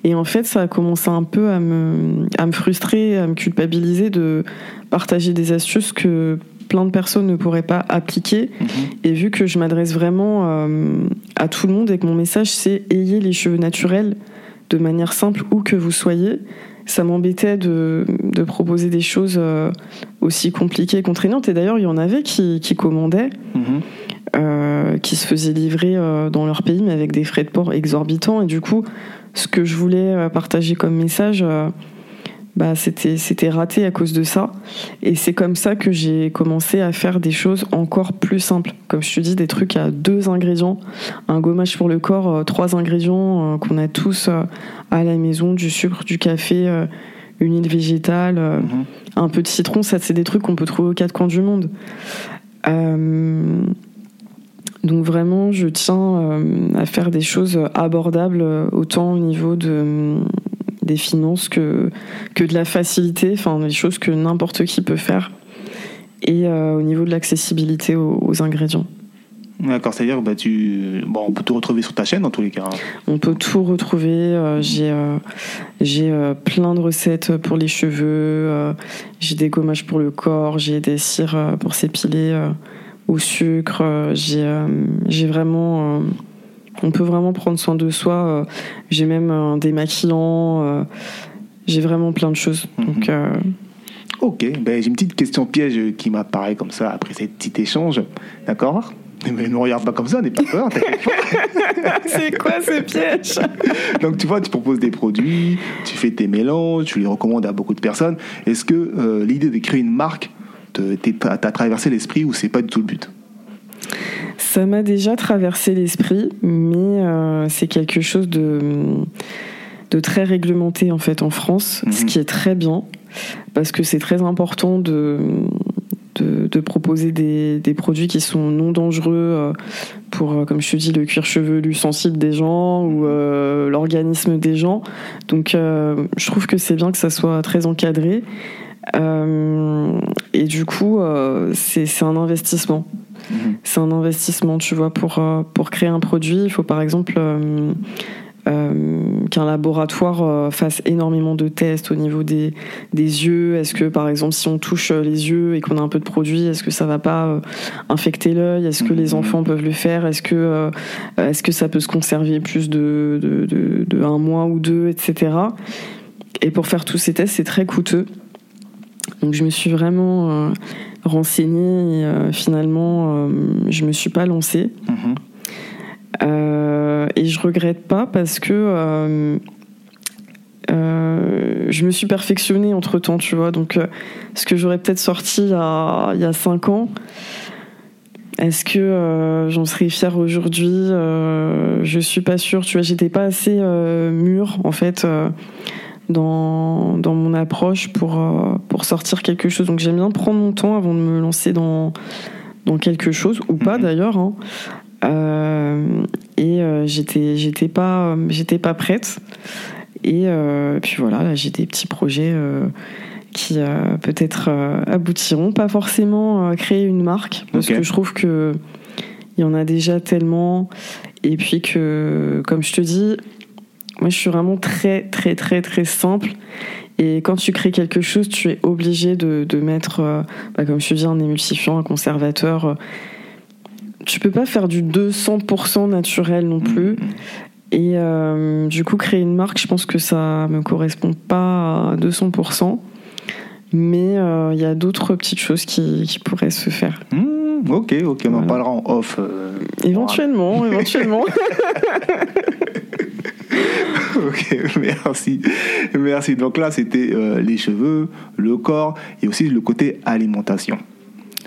Et en fait, ça a commencé un peu à me à me frustrer, à me culpabiliser de partager des astuces que plein de personnes ne pourraient pas appliquer Mhm. et vu que je m'adresse vraiment euh, à tout le monde et que mon message c'est ayez les cheveux naturels de manière simple où que vous soyez, ça m'embêtait de, de proposer des choses euh, aussi compliquées et contraignantes. Et d'ailleurs, il y en avait qui, qui commandaient, Mhm. euh, qui se faisaient livrer dans leur pays, mais avec des frais de port exorbitants. Et du coup, ce que je voulais partager comme message, bah, c'était, c'était raté à cause de ça. Et c'est comme ça que j'ai commencé à faire des choses encore plus simples. Comme je te dis, des trucs à deux ingrédients, un gommage pour le corps, euh, trois ingrédients euh, qu'on a tous euh, à la maison, du sucre, du café, une huile végétale, mhm. un peu de citron. Ça, c'est des trucs qu'on peut trouver aux quatre coins du monde. donc vraiment, je tiens à faire des choses abordables, autant au niveau de, des finances que, que de la facilité, enfin des choses que n'importe qui peut faire, et au niveau de l'accessibilité aux ingrédients. D'accord, c'est-à-dire bah, tu... bon, on peut tout retrouver sur ta chaîne dans tous les cas. Hein. On peut tout retrouver. Euh, j'ai euh, j'ai euh, plein de recettes pour les cheveux, j'ai des gommages pour le corps, j'ai des cires pour s'épiler au sucre. j'ai j'ai vraiment. On peut vraiment prendre soin de soi. j'ai même un démaquillant. j'ai vraiment plein de choses. Mhm. Donc. Ok, ben, j'ai une petite question piège qui m'apparaît comme ça après ce petit échange. D'accord? Mais ne regarde pas comme ça, n'aie pas peur. c'est quoi ce piège? Donc tu vois, tu proposes des produits, tu fais tes mélanges, tu les recommandes à beaucoup de personnes. Est-ce que euh, l'idée de créer une marque t'a traversé l'esprit ou c'est pas du tout le but? Ça m'a déjà traversé l'esprit, mais euh, c'est quelque chose de, de très réglementé en fait en France, ce mhm. qui est très bien parce que c'est très important de de, proposer des, produits qui sont non dangereux euh, pour, euh, comme je te dis, le cuir chevelu sensible des gens ou euh, l'organisme des gens. Donc, je trouve que c'est bien que ça soit très encadré. et du coup, c'est un investissement. Mmh. C'est un investissement, tu vois, pour, pour créer un produit. Il faut par exemple euh, qu'un laboratoire euh, fasse énormément de tests au niveau des, des yeux. Est-ce que, par exemple, si on touche euh, les yeux et qu'on a un peu de produit, est-ce que ça va pas infecter l'œil? Est-ce que les mhm. enfants peuvent le faire? Est-ce que, est-ce que ça peut se conserver plus de, de, de, un mois ou deux, etc. Et pour faire tous ces tests, c'est très coûteux. Donc je me suis vraiment renseignée et finalement, je me suis pas lancée. Mhm. Euh, et je regrette pas parce que euh, euh, je me suis perfectionnée entre temps, tu vois. Donc, ce que j'aurais peut-être sorti il y, a, il 5 ans, est-ce que j'en serais fière aujourd'hui? Je suis pas sûre, tu vois. J'étais pas assez mûre, en fait. Dans, dans, mon approche pour, pour sortir quelque chose. Donc j'aime bien prendre mon temps avant de me lancer dans, dans quelque chose, ou pas mhm. d'ailleurs. Hein. Euh, et euh, j'étais j'étais pas j'étais pas prête. Et euh, puis voilà, j'ai des petits projets qui peut-être aboutiront, pas forcément créer une marque, parce que je trouve que il y en a déjà tellement, et puis que, comme je te dis, moi je suis vraiment très très très très simple. Et quand tu crées quelque chose, tu es obligé de, de mettre, bah, comme je dis, un émulsifiant, un conservateur tu peux pas faire du 200% naturel non plus. Mm. Et euh, du coup, créer une marque, je pense que ça me correspond pas à 200%. Mais euh, il y a d'autres petites choses qui, pourraient se faire. Mm, ok, ok, on en parlera en off. Euh, éventuellement, éventuellement. ok, merci. Merci. Donc là, c'était les cheveux, le corps et aussi le côté alimentation.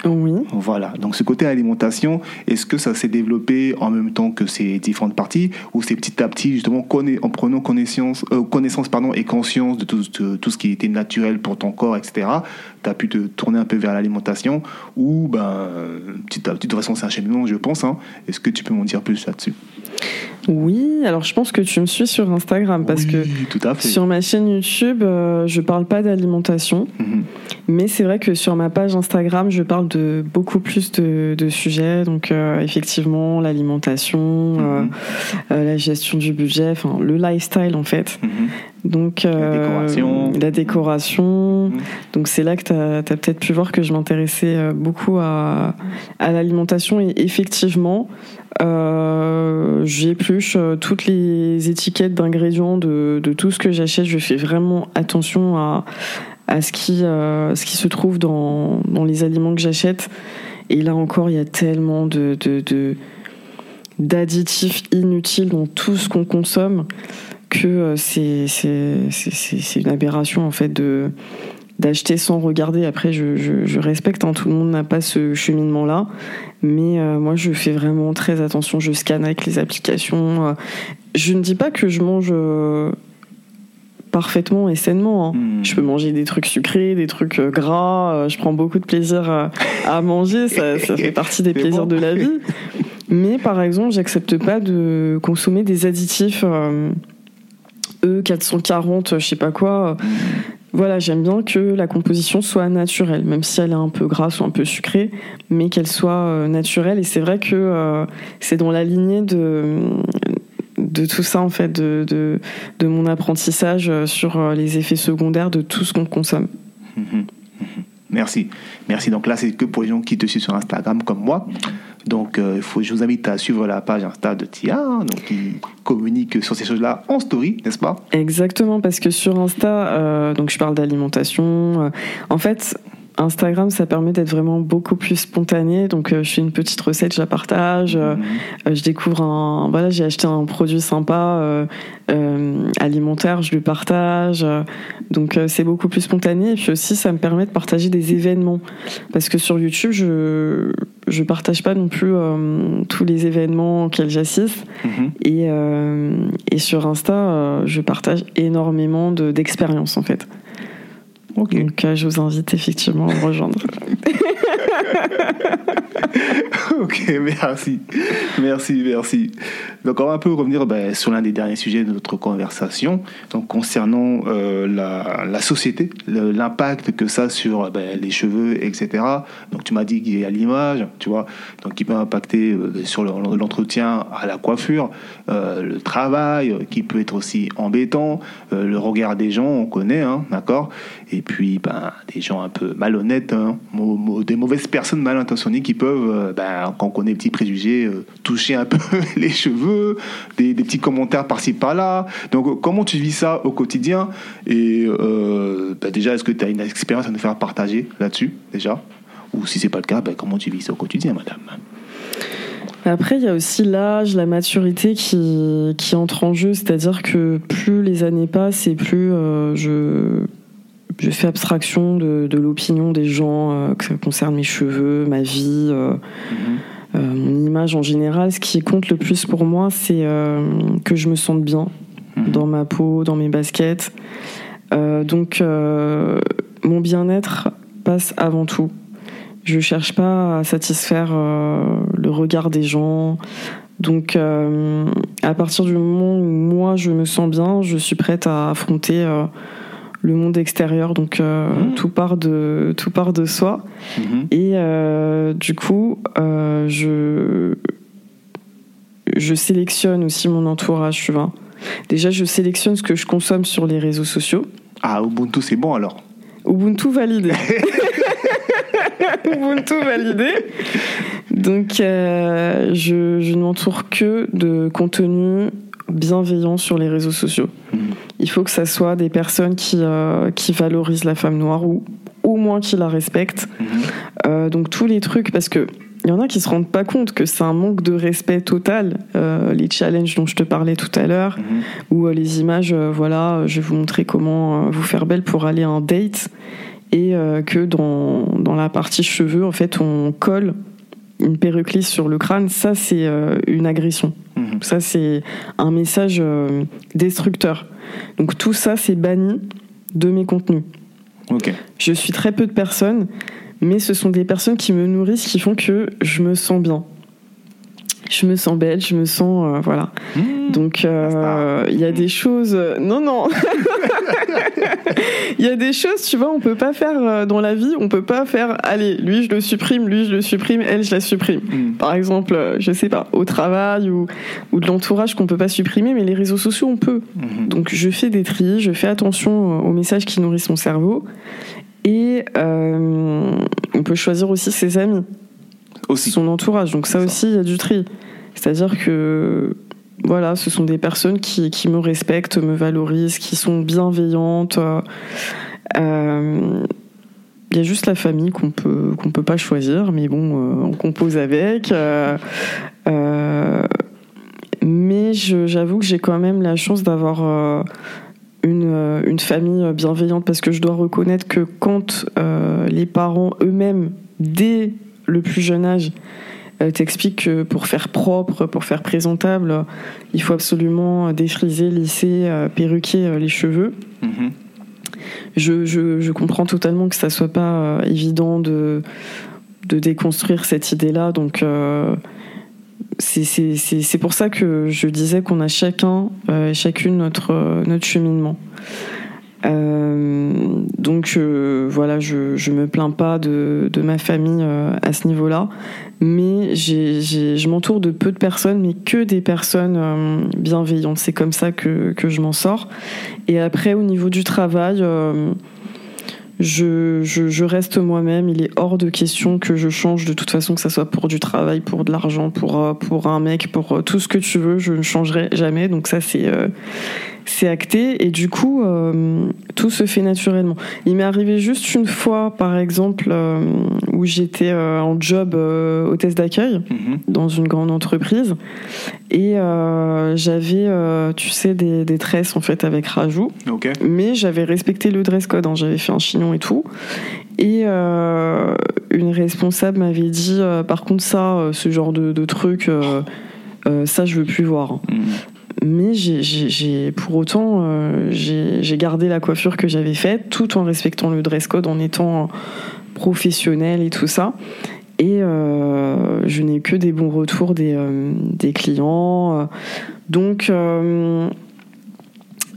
Oui. Voilà. Donc ce côté alimentation, est-ce que ça s'est développé en même temps que ces différentes parties ou c'est petit à petit justement en prenant connaissance, euh, connaissance pardon, et conscience de tout, tout, ce qui était naturel pour ton corps, etc. Tu as pu te tourner un peu vers l'alimentation ou ben, de toute façon c'est un cheminement je pense. Hein. Est-ce que tu peux m'en dire plus là-dessus? Oui, alors je pense que tu me suis sur Instagram parce que sur ma chaîne YouTube, euh, je parle pas d'alimentation, mhm. mais c'est vrai que sur ma page Instagram, je parle de beaucoup plus de, sujets, donc euh, effectivement l'alimentation, mhm. euh, la gestion du budget, enfin le lifestyle en fait. Mhm. Donc, la décoration. La décoration. Donc, c'est là que tu as, peut-être pu voir que je m'intéressais beaucoup à, à l'alimentation. Et effectivement, euh, J'épluche euh, toutes les étiquettes d'ingrédients de, de, tout ce que j'achète. Je fais vraiment attention à, à ce, qui, euh, ce qui se trouve dans, dans les aliments que j'achète. Et là encore, il y a tellement de, de, d'additifs inutiles dans tout ce qu'on consomme que euh, c'est, une aberration en fait de d'acheter sans regarder. Après, je, je, respecte, hein, tout le monde n'a pas ce cheminement-là, mais euh, moi, je fais vraiment très attention. Je scanne avec les applications. Euh. je ne dis pas que je mange euh, parfaitement et sainement. hein. Hmm. Je peux manger des trucs sucrés, des trucs gras. euh, je prends beaucoup de plaisir à manger. Ça, ça fait partie des plaisirs bon. de la vie. Mais par exemple, j'accepte pas de consommer des additifs euh, E440, je sais pas quoi. Voilà, j'aime bien que la composition soit naturelle, même si elle est un peu grasse ou un peu sucrée, mais qu'elle soit euh, naturelle. Et c'est vrai que euh, c'est dans la lignée de, de tout ça, en fait, de, de, mon apprentissage euh, sur euh, les effets secondaires de tout ce qu'on consomme. Mhm, mhm. Merci. Merci. Donc là, c'est que pour les gens qui te suivent sur Instagram comme moi. Donc, euh, faut, je vous invite à suivre la page Insta de Tia, hein, donc qui communique sur ces choses-là en story, n'est-ce pas? Exactement, parce que sur Insta, euh, donc je parle d'alimentation. euh, en fait, Instagram, ça permet d'être vraiment beaucoup plus spontané. Donc, euh, je fais une petite recette, je la partage. euh, Mhm. Euh, je découvre un voilà j'ai acheté un produit sympa euh, euh, alimentaire je le partage donc euh, c'est beaucoup plus spontané et puis aussi ça me permet de partager des événements parce que sur YouTube je je partage pas non plus euh, tous les événements auxquels j'assiste Mhm. et euh, et sur Insta euh, je partage énormément de d'expériences en fait Ok. donc euh, je vous invite effectivement à me rejoindre ok, merci. Merci, merci. Donc, on va un peu revenir ben, sur l'un des derniers sujets de notre conversation, donc concernant euh, la, la société, l'impact que ça a sur ben, les cheveux, etc. Donc, tu m'as dit qu'il y a l'image, tu vois, donc qui peut impacter euh, sur le- l'entretien à la coiffure, euh, le travail, qui peut être aussi embêtant, le regard des gens, on connaît, hein, d'accord Et puis, ben, des gens un peu malhonnêtes, hein, des mauvaises personnes mal intentionnées qui peuvent, euh, ben, quand on connaît des petits préjugés, euh, toucher un peu les cheveux, des, petits commentaires par-ci par-là. Donc, euh, comment tu vis ça au quotidien? Et ben, déjà, est-ce que tu as une expérience à nous faire partager là-dessus, déjà? Ou si c'est pas le cas, ben, comment tu vis ça au quotidien, madame? Après, il y a aussi l'âge, la maturité qui, entre en jeu, c'est-à-dire que plus les années passent et plus je, je fais abstraction de, de l'opinion des gens, euh, que ça concerne mes cheveux, ma vie, euh, Mhm. euh, mon image en général. Ce qui compte le plus pour moi, c'est euh, que je me sente bien Mhm. dans ma peau, dans mes baskets. Euh, donc, euh, mon bien-être passe avant tout. Je cherche pas à satisfaire euh, le regard des gens. Donc, euh, à partir du moment où moi je me sens bien, je suis prête à affronter euh, le monde extérieur. Donc, euh, Mhm. tout part de tout part de soi. Mhm. Et euh, du coup, euh, je, je sélectionne aussi mon entourage, tu vois. Déjà, je sélectionne ce que je consomme sur les réseaux sociaux. Ah, Ubuntu, c'est bon alors Ubuntu validé. Ubuntu validé. Donc, je, je ne m'entoure que de contenu bienveillant sur les réseaux sociaux. Mhm. Il faut que ça soit des personnes qui, euh, qui valorisent la femme noire ou au moins qui la respectent. Mhm. Euh, donc tous les trucs, parce que il y en a qui se rendent pas compte que c'est un manque de respect total. Euh, les challenges dont je te parlais tout à l'heure, Mhm. ou les images, voilà, je vais vous montrer comment vous faire belle pour aller à un date, et que dans, dans la partie cheveux, en fait, on colle une perruque lisse sur le crâne. Ça, c'est euh, une agression. Mhm. Ça, c'est un message euh, destructeur. Donc tout ça, c'est banni de mes contenus. Je suis très peu de personnes, mais ce sont des personnes qui me nourrissent, qui font que je me sens bien. Je me sens belle, je me sens. euh, voilà. Mhm. Donc, euh, il y a des choses. euh, Non, non Il y a des choses, tu vois, on peut pas faire dans la vie, on peut pas faire. Allez, lui, je le supprime, lui, je le supprime, elle, je la supprime. Mhm. Par exemple, je sais pas, au travail ou, ou de l'entourage qu'on peut pas supprimer, mais les réseaux sociaux, on peut. Donc je fais des tris, je fais attention aux messages qui nourrissent mon cerveau. Et euh, on peut choisir aussi ses amis, Aussi. son entourage. Donc ça Ça. aussi, il y a du tri. C'est-à-dire que voilà, ce sont des personnes qui, qui me respectent, me valorisent, qui sont bienveillantes. Euh, euh, il y a juste la famille qu'on peut qu'on peut pas choisir, mais bon, euh, on compose avec. Euh, mais j'avoue que j'ai quand même la chance d'avoir une, une famille bienveillante parce que je dois reconnaître que quand euh, les parents eux-mêmes, dès le plus jeune âge, t'explique que pour faire propre, pour faire présentable, il faut absolument défriser, lisser, perruquer les cheveux. Mhm. Je, je, comprends totalement que ça soit pas évident de, de déconstruire cette idée-là. Donc, c'est pour ça que je disais qu'on a chacun et chacune notre, notre cheminement. Euh, donc voilà, je, je me plains pas de, de ma famille euh, à ce niveau-là, mais j'ai, je m'entoure de peu de personnes, mais que des personnes euh, bienveillantes. C'est comme ça que, que je m'en sors. Et après, au niveau du travail, je, je, je, reste moi-même. Il est hors de question que je change de toute façon, que ça soit pour du travail, pour de l'argent, pour, pour un mec, pour tout ce que tu veux. Je ne changerai jamais. Donc ça, c'est c'est acté et du coup euh, tout se fait naturellement. Il m'est arrivé juste une fois par exemple euh, où j'étais euh, en job hôtesse d'accueil mhm. dans une grande entreprise et j'avais tu sais des, des, tresses en fait avec rajout. Mais j'avais respecté le dress code, hein. j'avais fait un chignon et tout. Et une responsable m'avait dit par contre ça ce genre de, de truc ça je veux plus voir. Mhm mais j'ai, pour autant, euh, j'ai gardé la coiffure que j'avais faite, tout en respectant le dress code, en étant professionnel et tout ça. Et euh, je n'ai que des bons retours des, euh, clients. Donc, mon,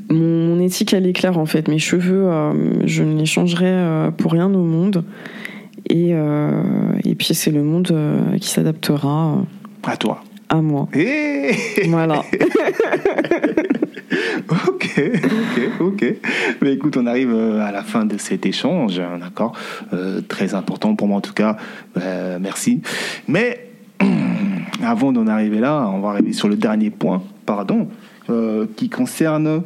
mon, éthique, elle est claire en fait. Mes cheveux, je ne les changerai pour rien au monde. Et, et puis, c'est le monde qui s'adaptera. À toi à moi. Et voilà. ok, ok, ok. Mais écoute, on arrive euh, à la fin de cet échange, hein, d'accord? Euh, Très important pour moi en tout cas. Euh, merci. Mais avant d'en arriver là, on va arriver sur le dernier point, pardon, qui concerne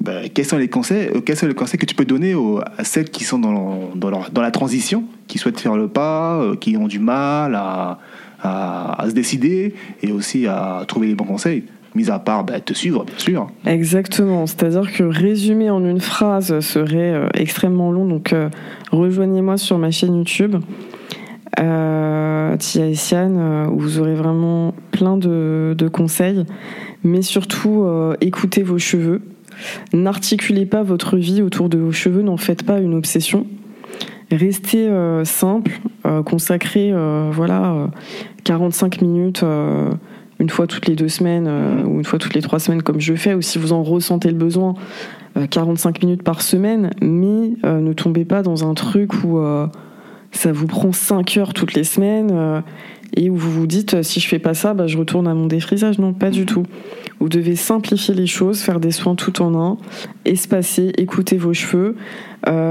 ben, quels sont les conseils, quels sont les conseils que tu peux donner à celles qui sont dans, dans, dans la transition, qui souhaitent faire le pas, qui ont du mal à à, se décider et aussi à trouver les bons conseils mis à part bah, te suivre, bien sûr. Exactement. C'est-à-dire que résumer en une phrase serait euh, extrêmement long. Donc, euh, rejoignez-moi sur ma chaîne YouTube, euh, Tia et Sian, euh, où vous aurez vraiment plein de, de conseils. Mais surtout, écoutez vos cheveux. N'articulez pas votre vie autour de vos cheveux. N'en faites pas une obsession. Restez simple, consacrez voilà 45 minutes euh, une fois toutes les deux semaines euh, ou une fois toutes les trois semaines comme je fais, ou si vous en ressentez le besoin, 45 euh, minutes par semaine, mais ne tombez pas dans un truc où ça vous prend 5 heures toutes les semaines et où vous vous dites si je fais pas ça, bah, je retourne à mon défrisage. Non, pas du tout. Vous devez simplifier les choses, faire des soins tout en un, espacer, écouter vos cheveux.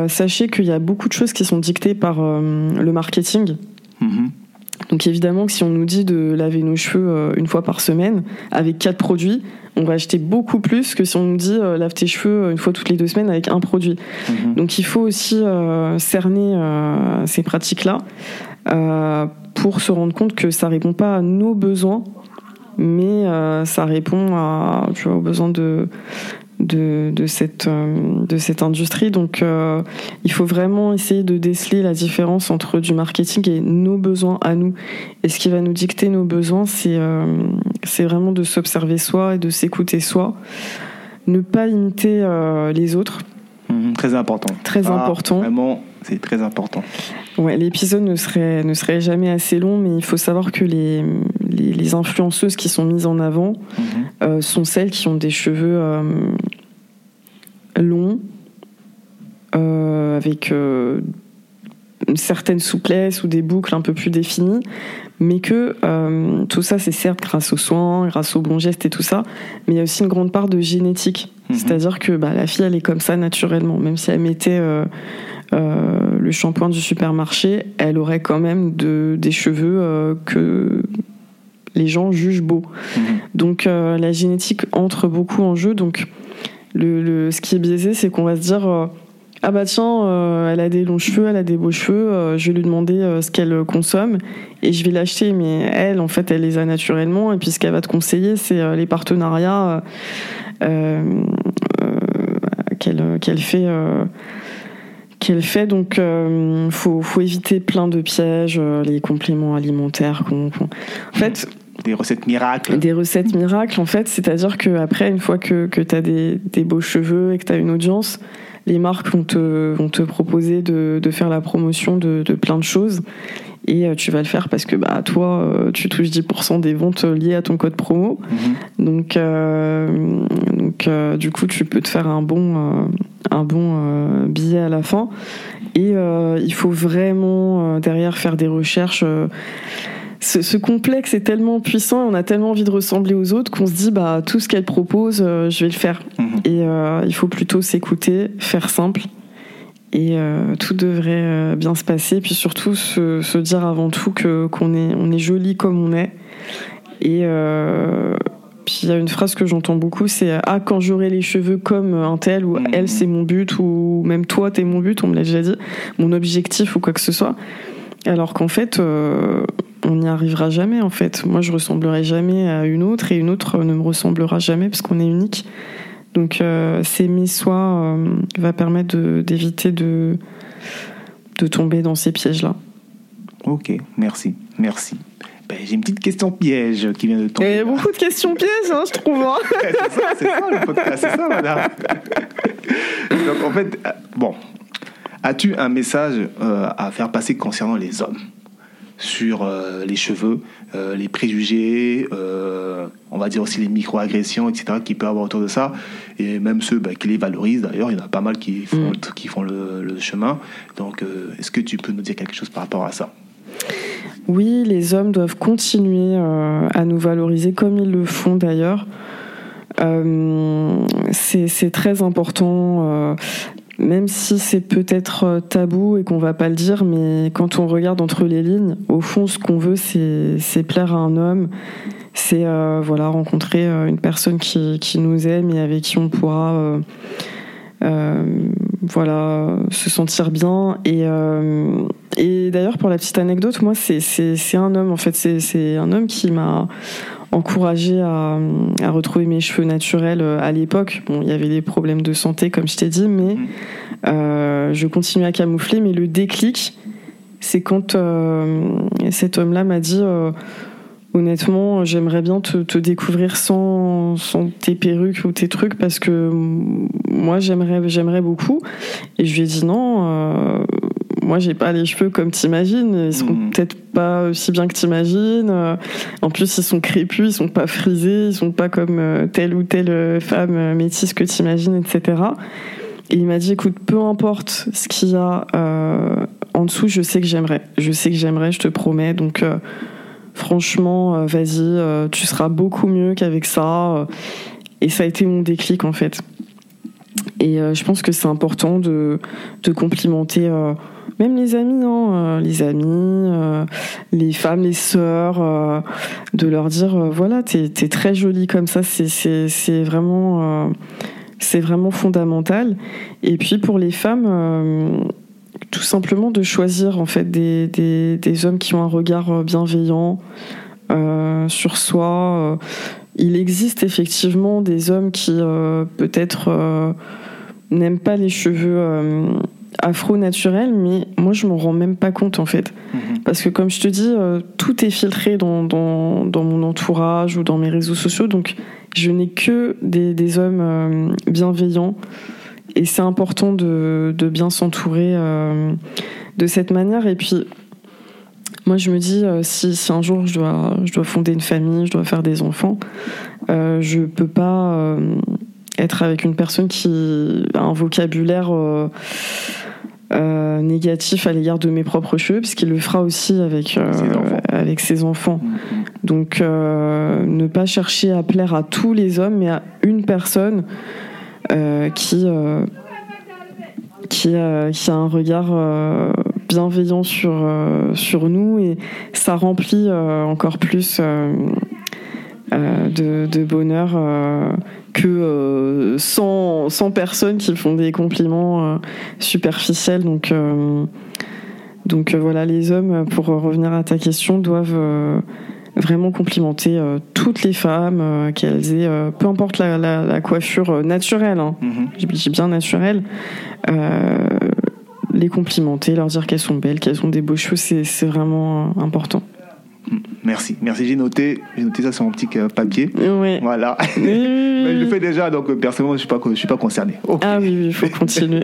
sachez qu'il y a beaucoup de choses qui sont dictées par le marketing. Mm-hmm. Donc évidemment que si on nous dit de laver nos cheveux euh, une fois par semaine avec quatre produits, on va acheter beaucoup plus que si on nous dit euh, lave tes cheveux euh, une fois toutes les deux semaines avec un produit. Mhm. Donc il faut aussi cerner ces pratiques-là pour se rendre compte que ça répond pas à nos besoins, mais ça répond à, tu vois, aux besoins de, de, de, cette, euh, de cette industrie. Donc euh, il faut vraiment essayer de déceler la différence entre du marketing et nos besoins à nous. Et ce qui va nous dicter nos besoins, c'est euh, c'est vraiment de s'observer soi et de s'écouter soi. Ne pas imiter les autres. Mhm, très important. Très ah, important. Vraiment, c'est très important. Ouais, l'épisode ne serait, ne serait jamais assez long, mais il faut savoir que les, les, influenceuses qui sont mises en avant mhm. sont celles qui ont des cheveux long, euh, avec euh, une certaine souplesse ou des boucles un peu plus définies, mais que euh, tout ça, c'est certes grâce aux soins, grâce aux bons gestes et tout ça, mais il y a aussi une grande part de génétique. Mhm. C'est-à-dire que bah, la fille, elle est comme ça naturellement, même si elle mettait le shampoing du supermarché, elle aurait quand même de, des cheveux que les gens jugent beaux. Mhm. Donc la génétique entre beaucoup en jeu, donc le, ce qui est biaisé, c'est qu'on va se dire euh, ah bah tiens, euh, elle a des longs cheveux, elle a des beaux cheveux, euh, je vais lui demander ce qu'elle consomme et je vais l'acheter. Mais elle, en fait, elle les a naturellement et puis ce qu'elle va te conseiller, c'est les partenariats qu'elle fait qu'elle fait. Donc, il faut, faut, éviter plein de pièges, les compléments alimentaires. en fait, des recettes miracles. Des recettes miracles, en fait. C'est-à-dire qu'après, une fois que, que tu as des, des, beaux cheveux et que tu as une audience, les marques vont te, vont te proposer de, de faire la promotion de, de, plein de choses. Et euh, tu vas le faire parce que bah, toi, euh, tu touches 10% des ventes liées à ton code promo. Mhm. Donc, euh, donc du coup, tu peux te faire un bon, un bon billet à la fin. Et il faut vraiment derrière faire des recherches ce, complexe est tellement puissant, on a tellement envie de ressembler aux autres qu'on se dit bah tout ce qu'elle propose, euh, je vais le faire. Mhm. Et euh, il faut plutôt s'écouter, faire simple, et euh, tout devrait bien se passer. Puis surtout se, dire avant tout que qu'on est on est joli comme on est. Et puis il y a une phrase que j'entends beaucoup, c'est ah quand j'aurai les cheveux comme un tel ou mhm. elle c'est mon but ou même toi t'es mon but, on me l'a déjà dit, mon objectif ou quoi que ce soit. Alors qu'en fait, on n'y arrivera jamais en fait. Moi, je ressemblerai jamais à une autre et une autre ne me ressemblera jamais parce qu'on est unique. Donc, euh, s'aimer soi euh, va permettre d'éviter de, de, tomber dans ces pièges-là. Ok, merci, merci. Ben, J'ai une petite question piège qui vient de tomber. Il y a beaucoup de questions pièges, hein, je trouve. Hein. c'est ça, c'est ça le podcast, c'est ça, madame. Donc, en fait, euh, bon, as-tu un message à faire passer concernant les hommes sur euh, les cheveux, euh, les préjugés, euh, on va dire aussi les micro-agressions, etc., qu'il peut avoir autour de ça, et même ceux bah, qui les valorisent d'ailleurs, il y en a pas mal qui font, mm. qui font le, chemin. Donc, est-ce que tu peux nous dire quelque chose par rapport à ça? Oui, les hommes doivent continuer à nous valoriser comme ils le font d'ailleurs. c'est très important même si c'est peut-être euh, tabou et qu'on va pas le dire, mais quand on regarde entre les lignes, au fond, ce qu'on veut, c'est plaire à un homme, c'est euh, voilà rencontrer euh, une personne qui, qui, nous aime et avec qui on pourra voilà se sentir bien. Et, et d'ailleurs, pour la petite anecdote, moi, c'est un homme en fait, c'est un homme qui m'a encouragé à, à, retrouver mes cheveux naturels euh, à l'époque. Bon, il y avait des problèmes de santé, comme je t'ai dit, mais mm. euh, je continuais à camoufler. Mais le déclic, c'est quand euh, cet homme-là m'a dit honnêtement, j'aimerais bien te, te découvrir sans, sans, tes perruques ou tes trucs parce que moi, j'aimerais, j'aimerais beaucoup. Et je lui ai dit non moi j'ai pas les cheveux comme t'imagines, ils sont hmm. peut-être pas aussi bien que t'imagines. En plus ils sont crépus, ils sont pas frisés, ils sont pas comme euh, telle ou telle euh, femme euh, métisse que t'imagines, etc. Et il m'a dit écoute, peu importe ce qu'il y a en dessous, je sais que j'aimerais, je sais que j'aimerais, je te promets. Donc franchement, vas-y, tu seras beaucoup mieux qu'avec ça. Et ça a été mon déclic en fait. Et je pense que c'est important de, de complimenter même les amis, hein, euh, les amis, euh, les femmes, les sœurs, euh, de leur dire voilà, t'es es très jolie comme ça, c'est vraiment, c'est vraiment fondamental. Et puis pour les femmes, tout simplement de choisir en fait des, des hommes qui ont un regard bienveillant sur soi. il existe effectivement des hommes qui peut-être n'aiment pas les cheveux afro naturel, mais moi je m'en rends même pas compte en fait. Mhm. Parce que comme je te dis, euh, tout est filtré dans, dans, dans, mon entourage ou dans mes réseaux sociaux, donc je n'ai que des, des hommes euh, bienveillants. Et c'est important de, de bien s'entourer euh, de cette manière. Et puis, moi je me dis, si, si, un jour je dois, je dois fonder une famille, je dois faire des enfants, je peux pas être avec une personne qui a un vocabulaire euh, négatif à l'égard de mes propres cheveux, puisqu'il le fera aussi avec, euh, avec ses enfants. Mm-hmm. Donc, euh, ne pas chercher à plaire à tous les hommes, mais à une personne qui, qui, a, qui a un regard bienveillant sur, sur nous et ça remplit encore plus de, de, bonheur que 100, euh, personnes qui font des compliments euh, superficiels. Donc, euh, donc voilà, les hommes, pour revenir à ta question, doivent vraiment complimenter toutes les femmes, qu'elles aient, peu importe la, coiffure naturelle, hein, mm-hmm. j'ai bien naturelle, les complimenter, leur dire qu'elles sont belles, qu'elles ont des beaux cheveux, c'est vraiment important. Merci, merci. J'ai noté, j'ai noté ça sur mon petit euh, papier. Oui. Voilà. Mais je le fais déjà, donc euh, personnellement, je suis pas, je suis pas concerné. Ah oui, il faut continuer.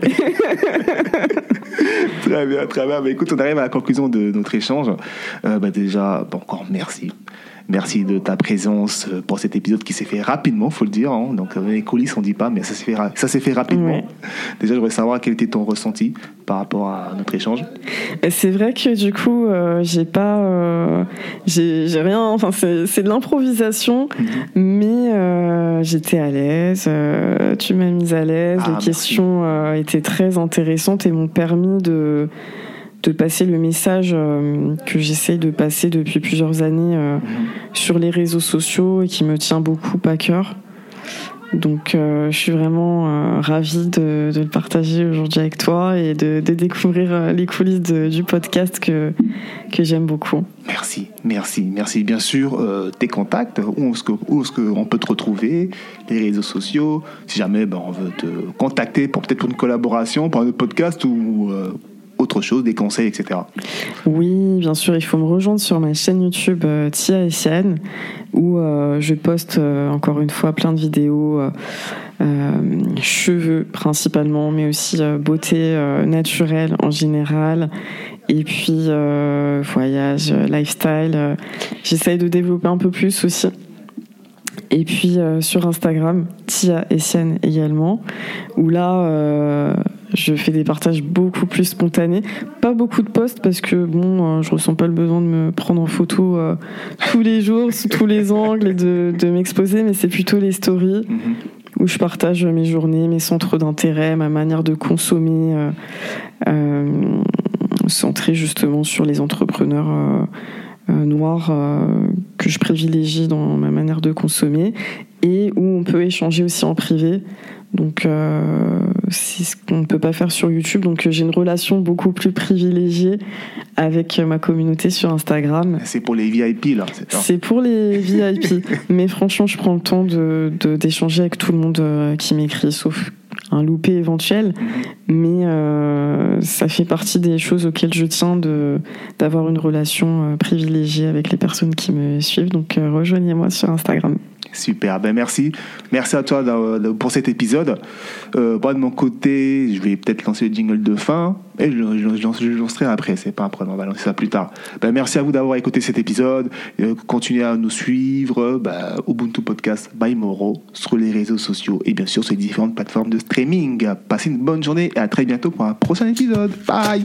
très bien, très bien. Mais écoute, on arrive à la conclusion de notre échange. Euh, bah déjà, bon, encore merci. Merci de ta présence euh, pour cet épisode qui s'est fait rapidement, faut le dire. Hein. Donc euh, les coulisses, on dit pas, mais ça s'est fait, ça s'est fait rapidement. Déjà, je voudrais savoir quel était ton ressenti par rapport à notre échange. C'est vrai que du coup, euh, j'ai pas, j'ai rien. Enfin, c'est de l'improvisation, mhm. mais j'étais à l'aise. tu m'as mise à l'aise. Ah, les questions étaient très intéressantes et m'ont permis de de passer le message euh, que j'essaye de passer depuis plusieurs années euh, sur les réseaux sociaux et qui me tient beaucoup à cœur. Donc euh, je suis vraiment ravie de, le partager aujourd'hui avec toi et de, découvrir les coulisses du podcast que, que j'aime beaucoup. Merci, merci, merci. Bien sûr, tes contacts, où est-ce qu'on peut te retrouver, les réseaux sociaux, si jamais ben, on veut te contacter pour peut-être une collaboration, pour un podcast ou autre chose, des conseils, etc. Oui, bien sûr, il faut me rejoindre sur ma chaîne YouTube euh, Tia et Sian, où euh, je poste euh, encore une fois plein de vidéos, cheveux principalement, mais aussi beauté naturelle en général. Et puis voyage, lifestyle. J'essaye de développer un peu plus aussi. Et puis sur Instagram, Tia et Sian également, où là, je fais des partages beaucoup plus spontanés. Pas beaucoup de posts parce que bon, euh, je ressens pas le besoin de me prendre en photo euh, tous les jours, sous tous les angles et de, m'exposer, mais c'est plutôt les stories où je partage mes journées, mes centres d'intérêt, ma manière de consommer, euh, euh centré justement sur les entrepreneurs. noirs que je privilégie dans ma manière de consommer et où on peut échanger aussi en privé donc, c'est ce qu'on ne peut pas faire sur YouTube. Donc, j'ai une relation beaucoup plus privilégiée avec ma communauté sur Instagram. C'est pour les VIP, là, c'est C'est pour les VIP. Mais franchement, je prends le temps d'échanger de, d'échanger avec tout le monde euh, qui m'écrit, sauf un loupé éventuel. Mhm. Mais euh, ça fait partie des choses auxquelles je tiens d'avoir une relation privilégiée avec les personnes qui me suivent. Donc, rejoignez-moi sur Instagram. Super, ben merci. Merci à toi pour cet épisode. Euh, moi, de mon côté, je vais peut-être lancer le jingle de fin, et je, lancerai après, c'est pas après, on va lancer ça plus tard. Ben, merci à vous d'avoir écouté cet épisode. Euh, continuez à nous suivre, ben, Ubuntu Podcast by Moro, sur les réseaux sociaux et bien sûr sur les différentes plateformes de streaming. Passez une bonne journée et à très bientôt pour un prochain épisode. Bye!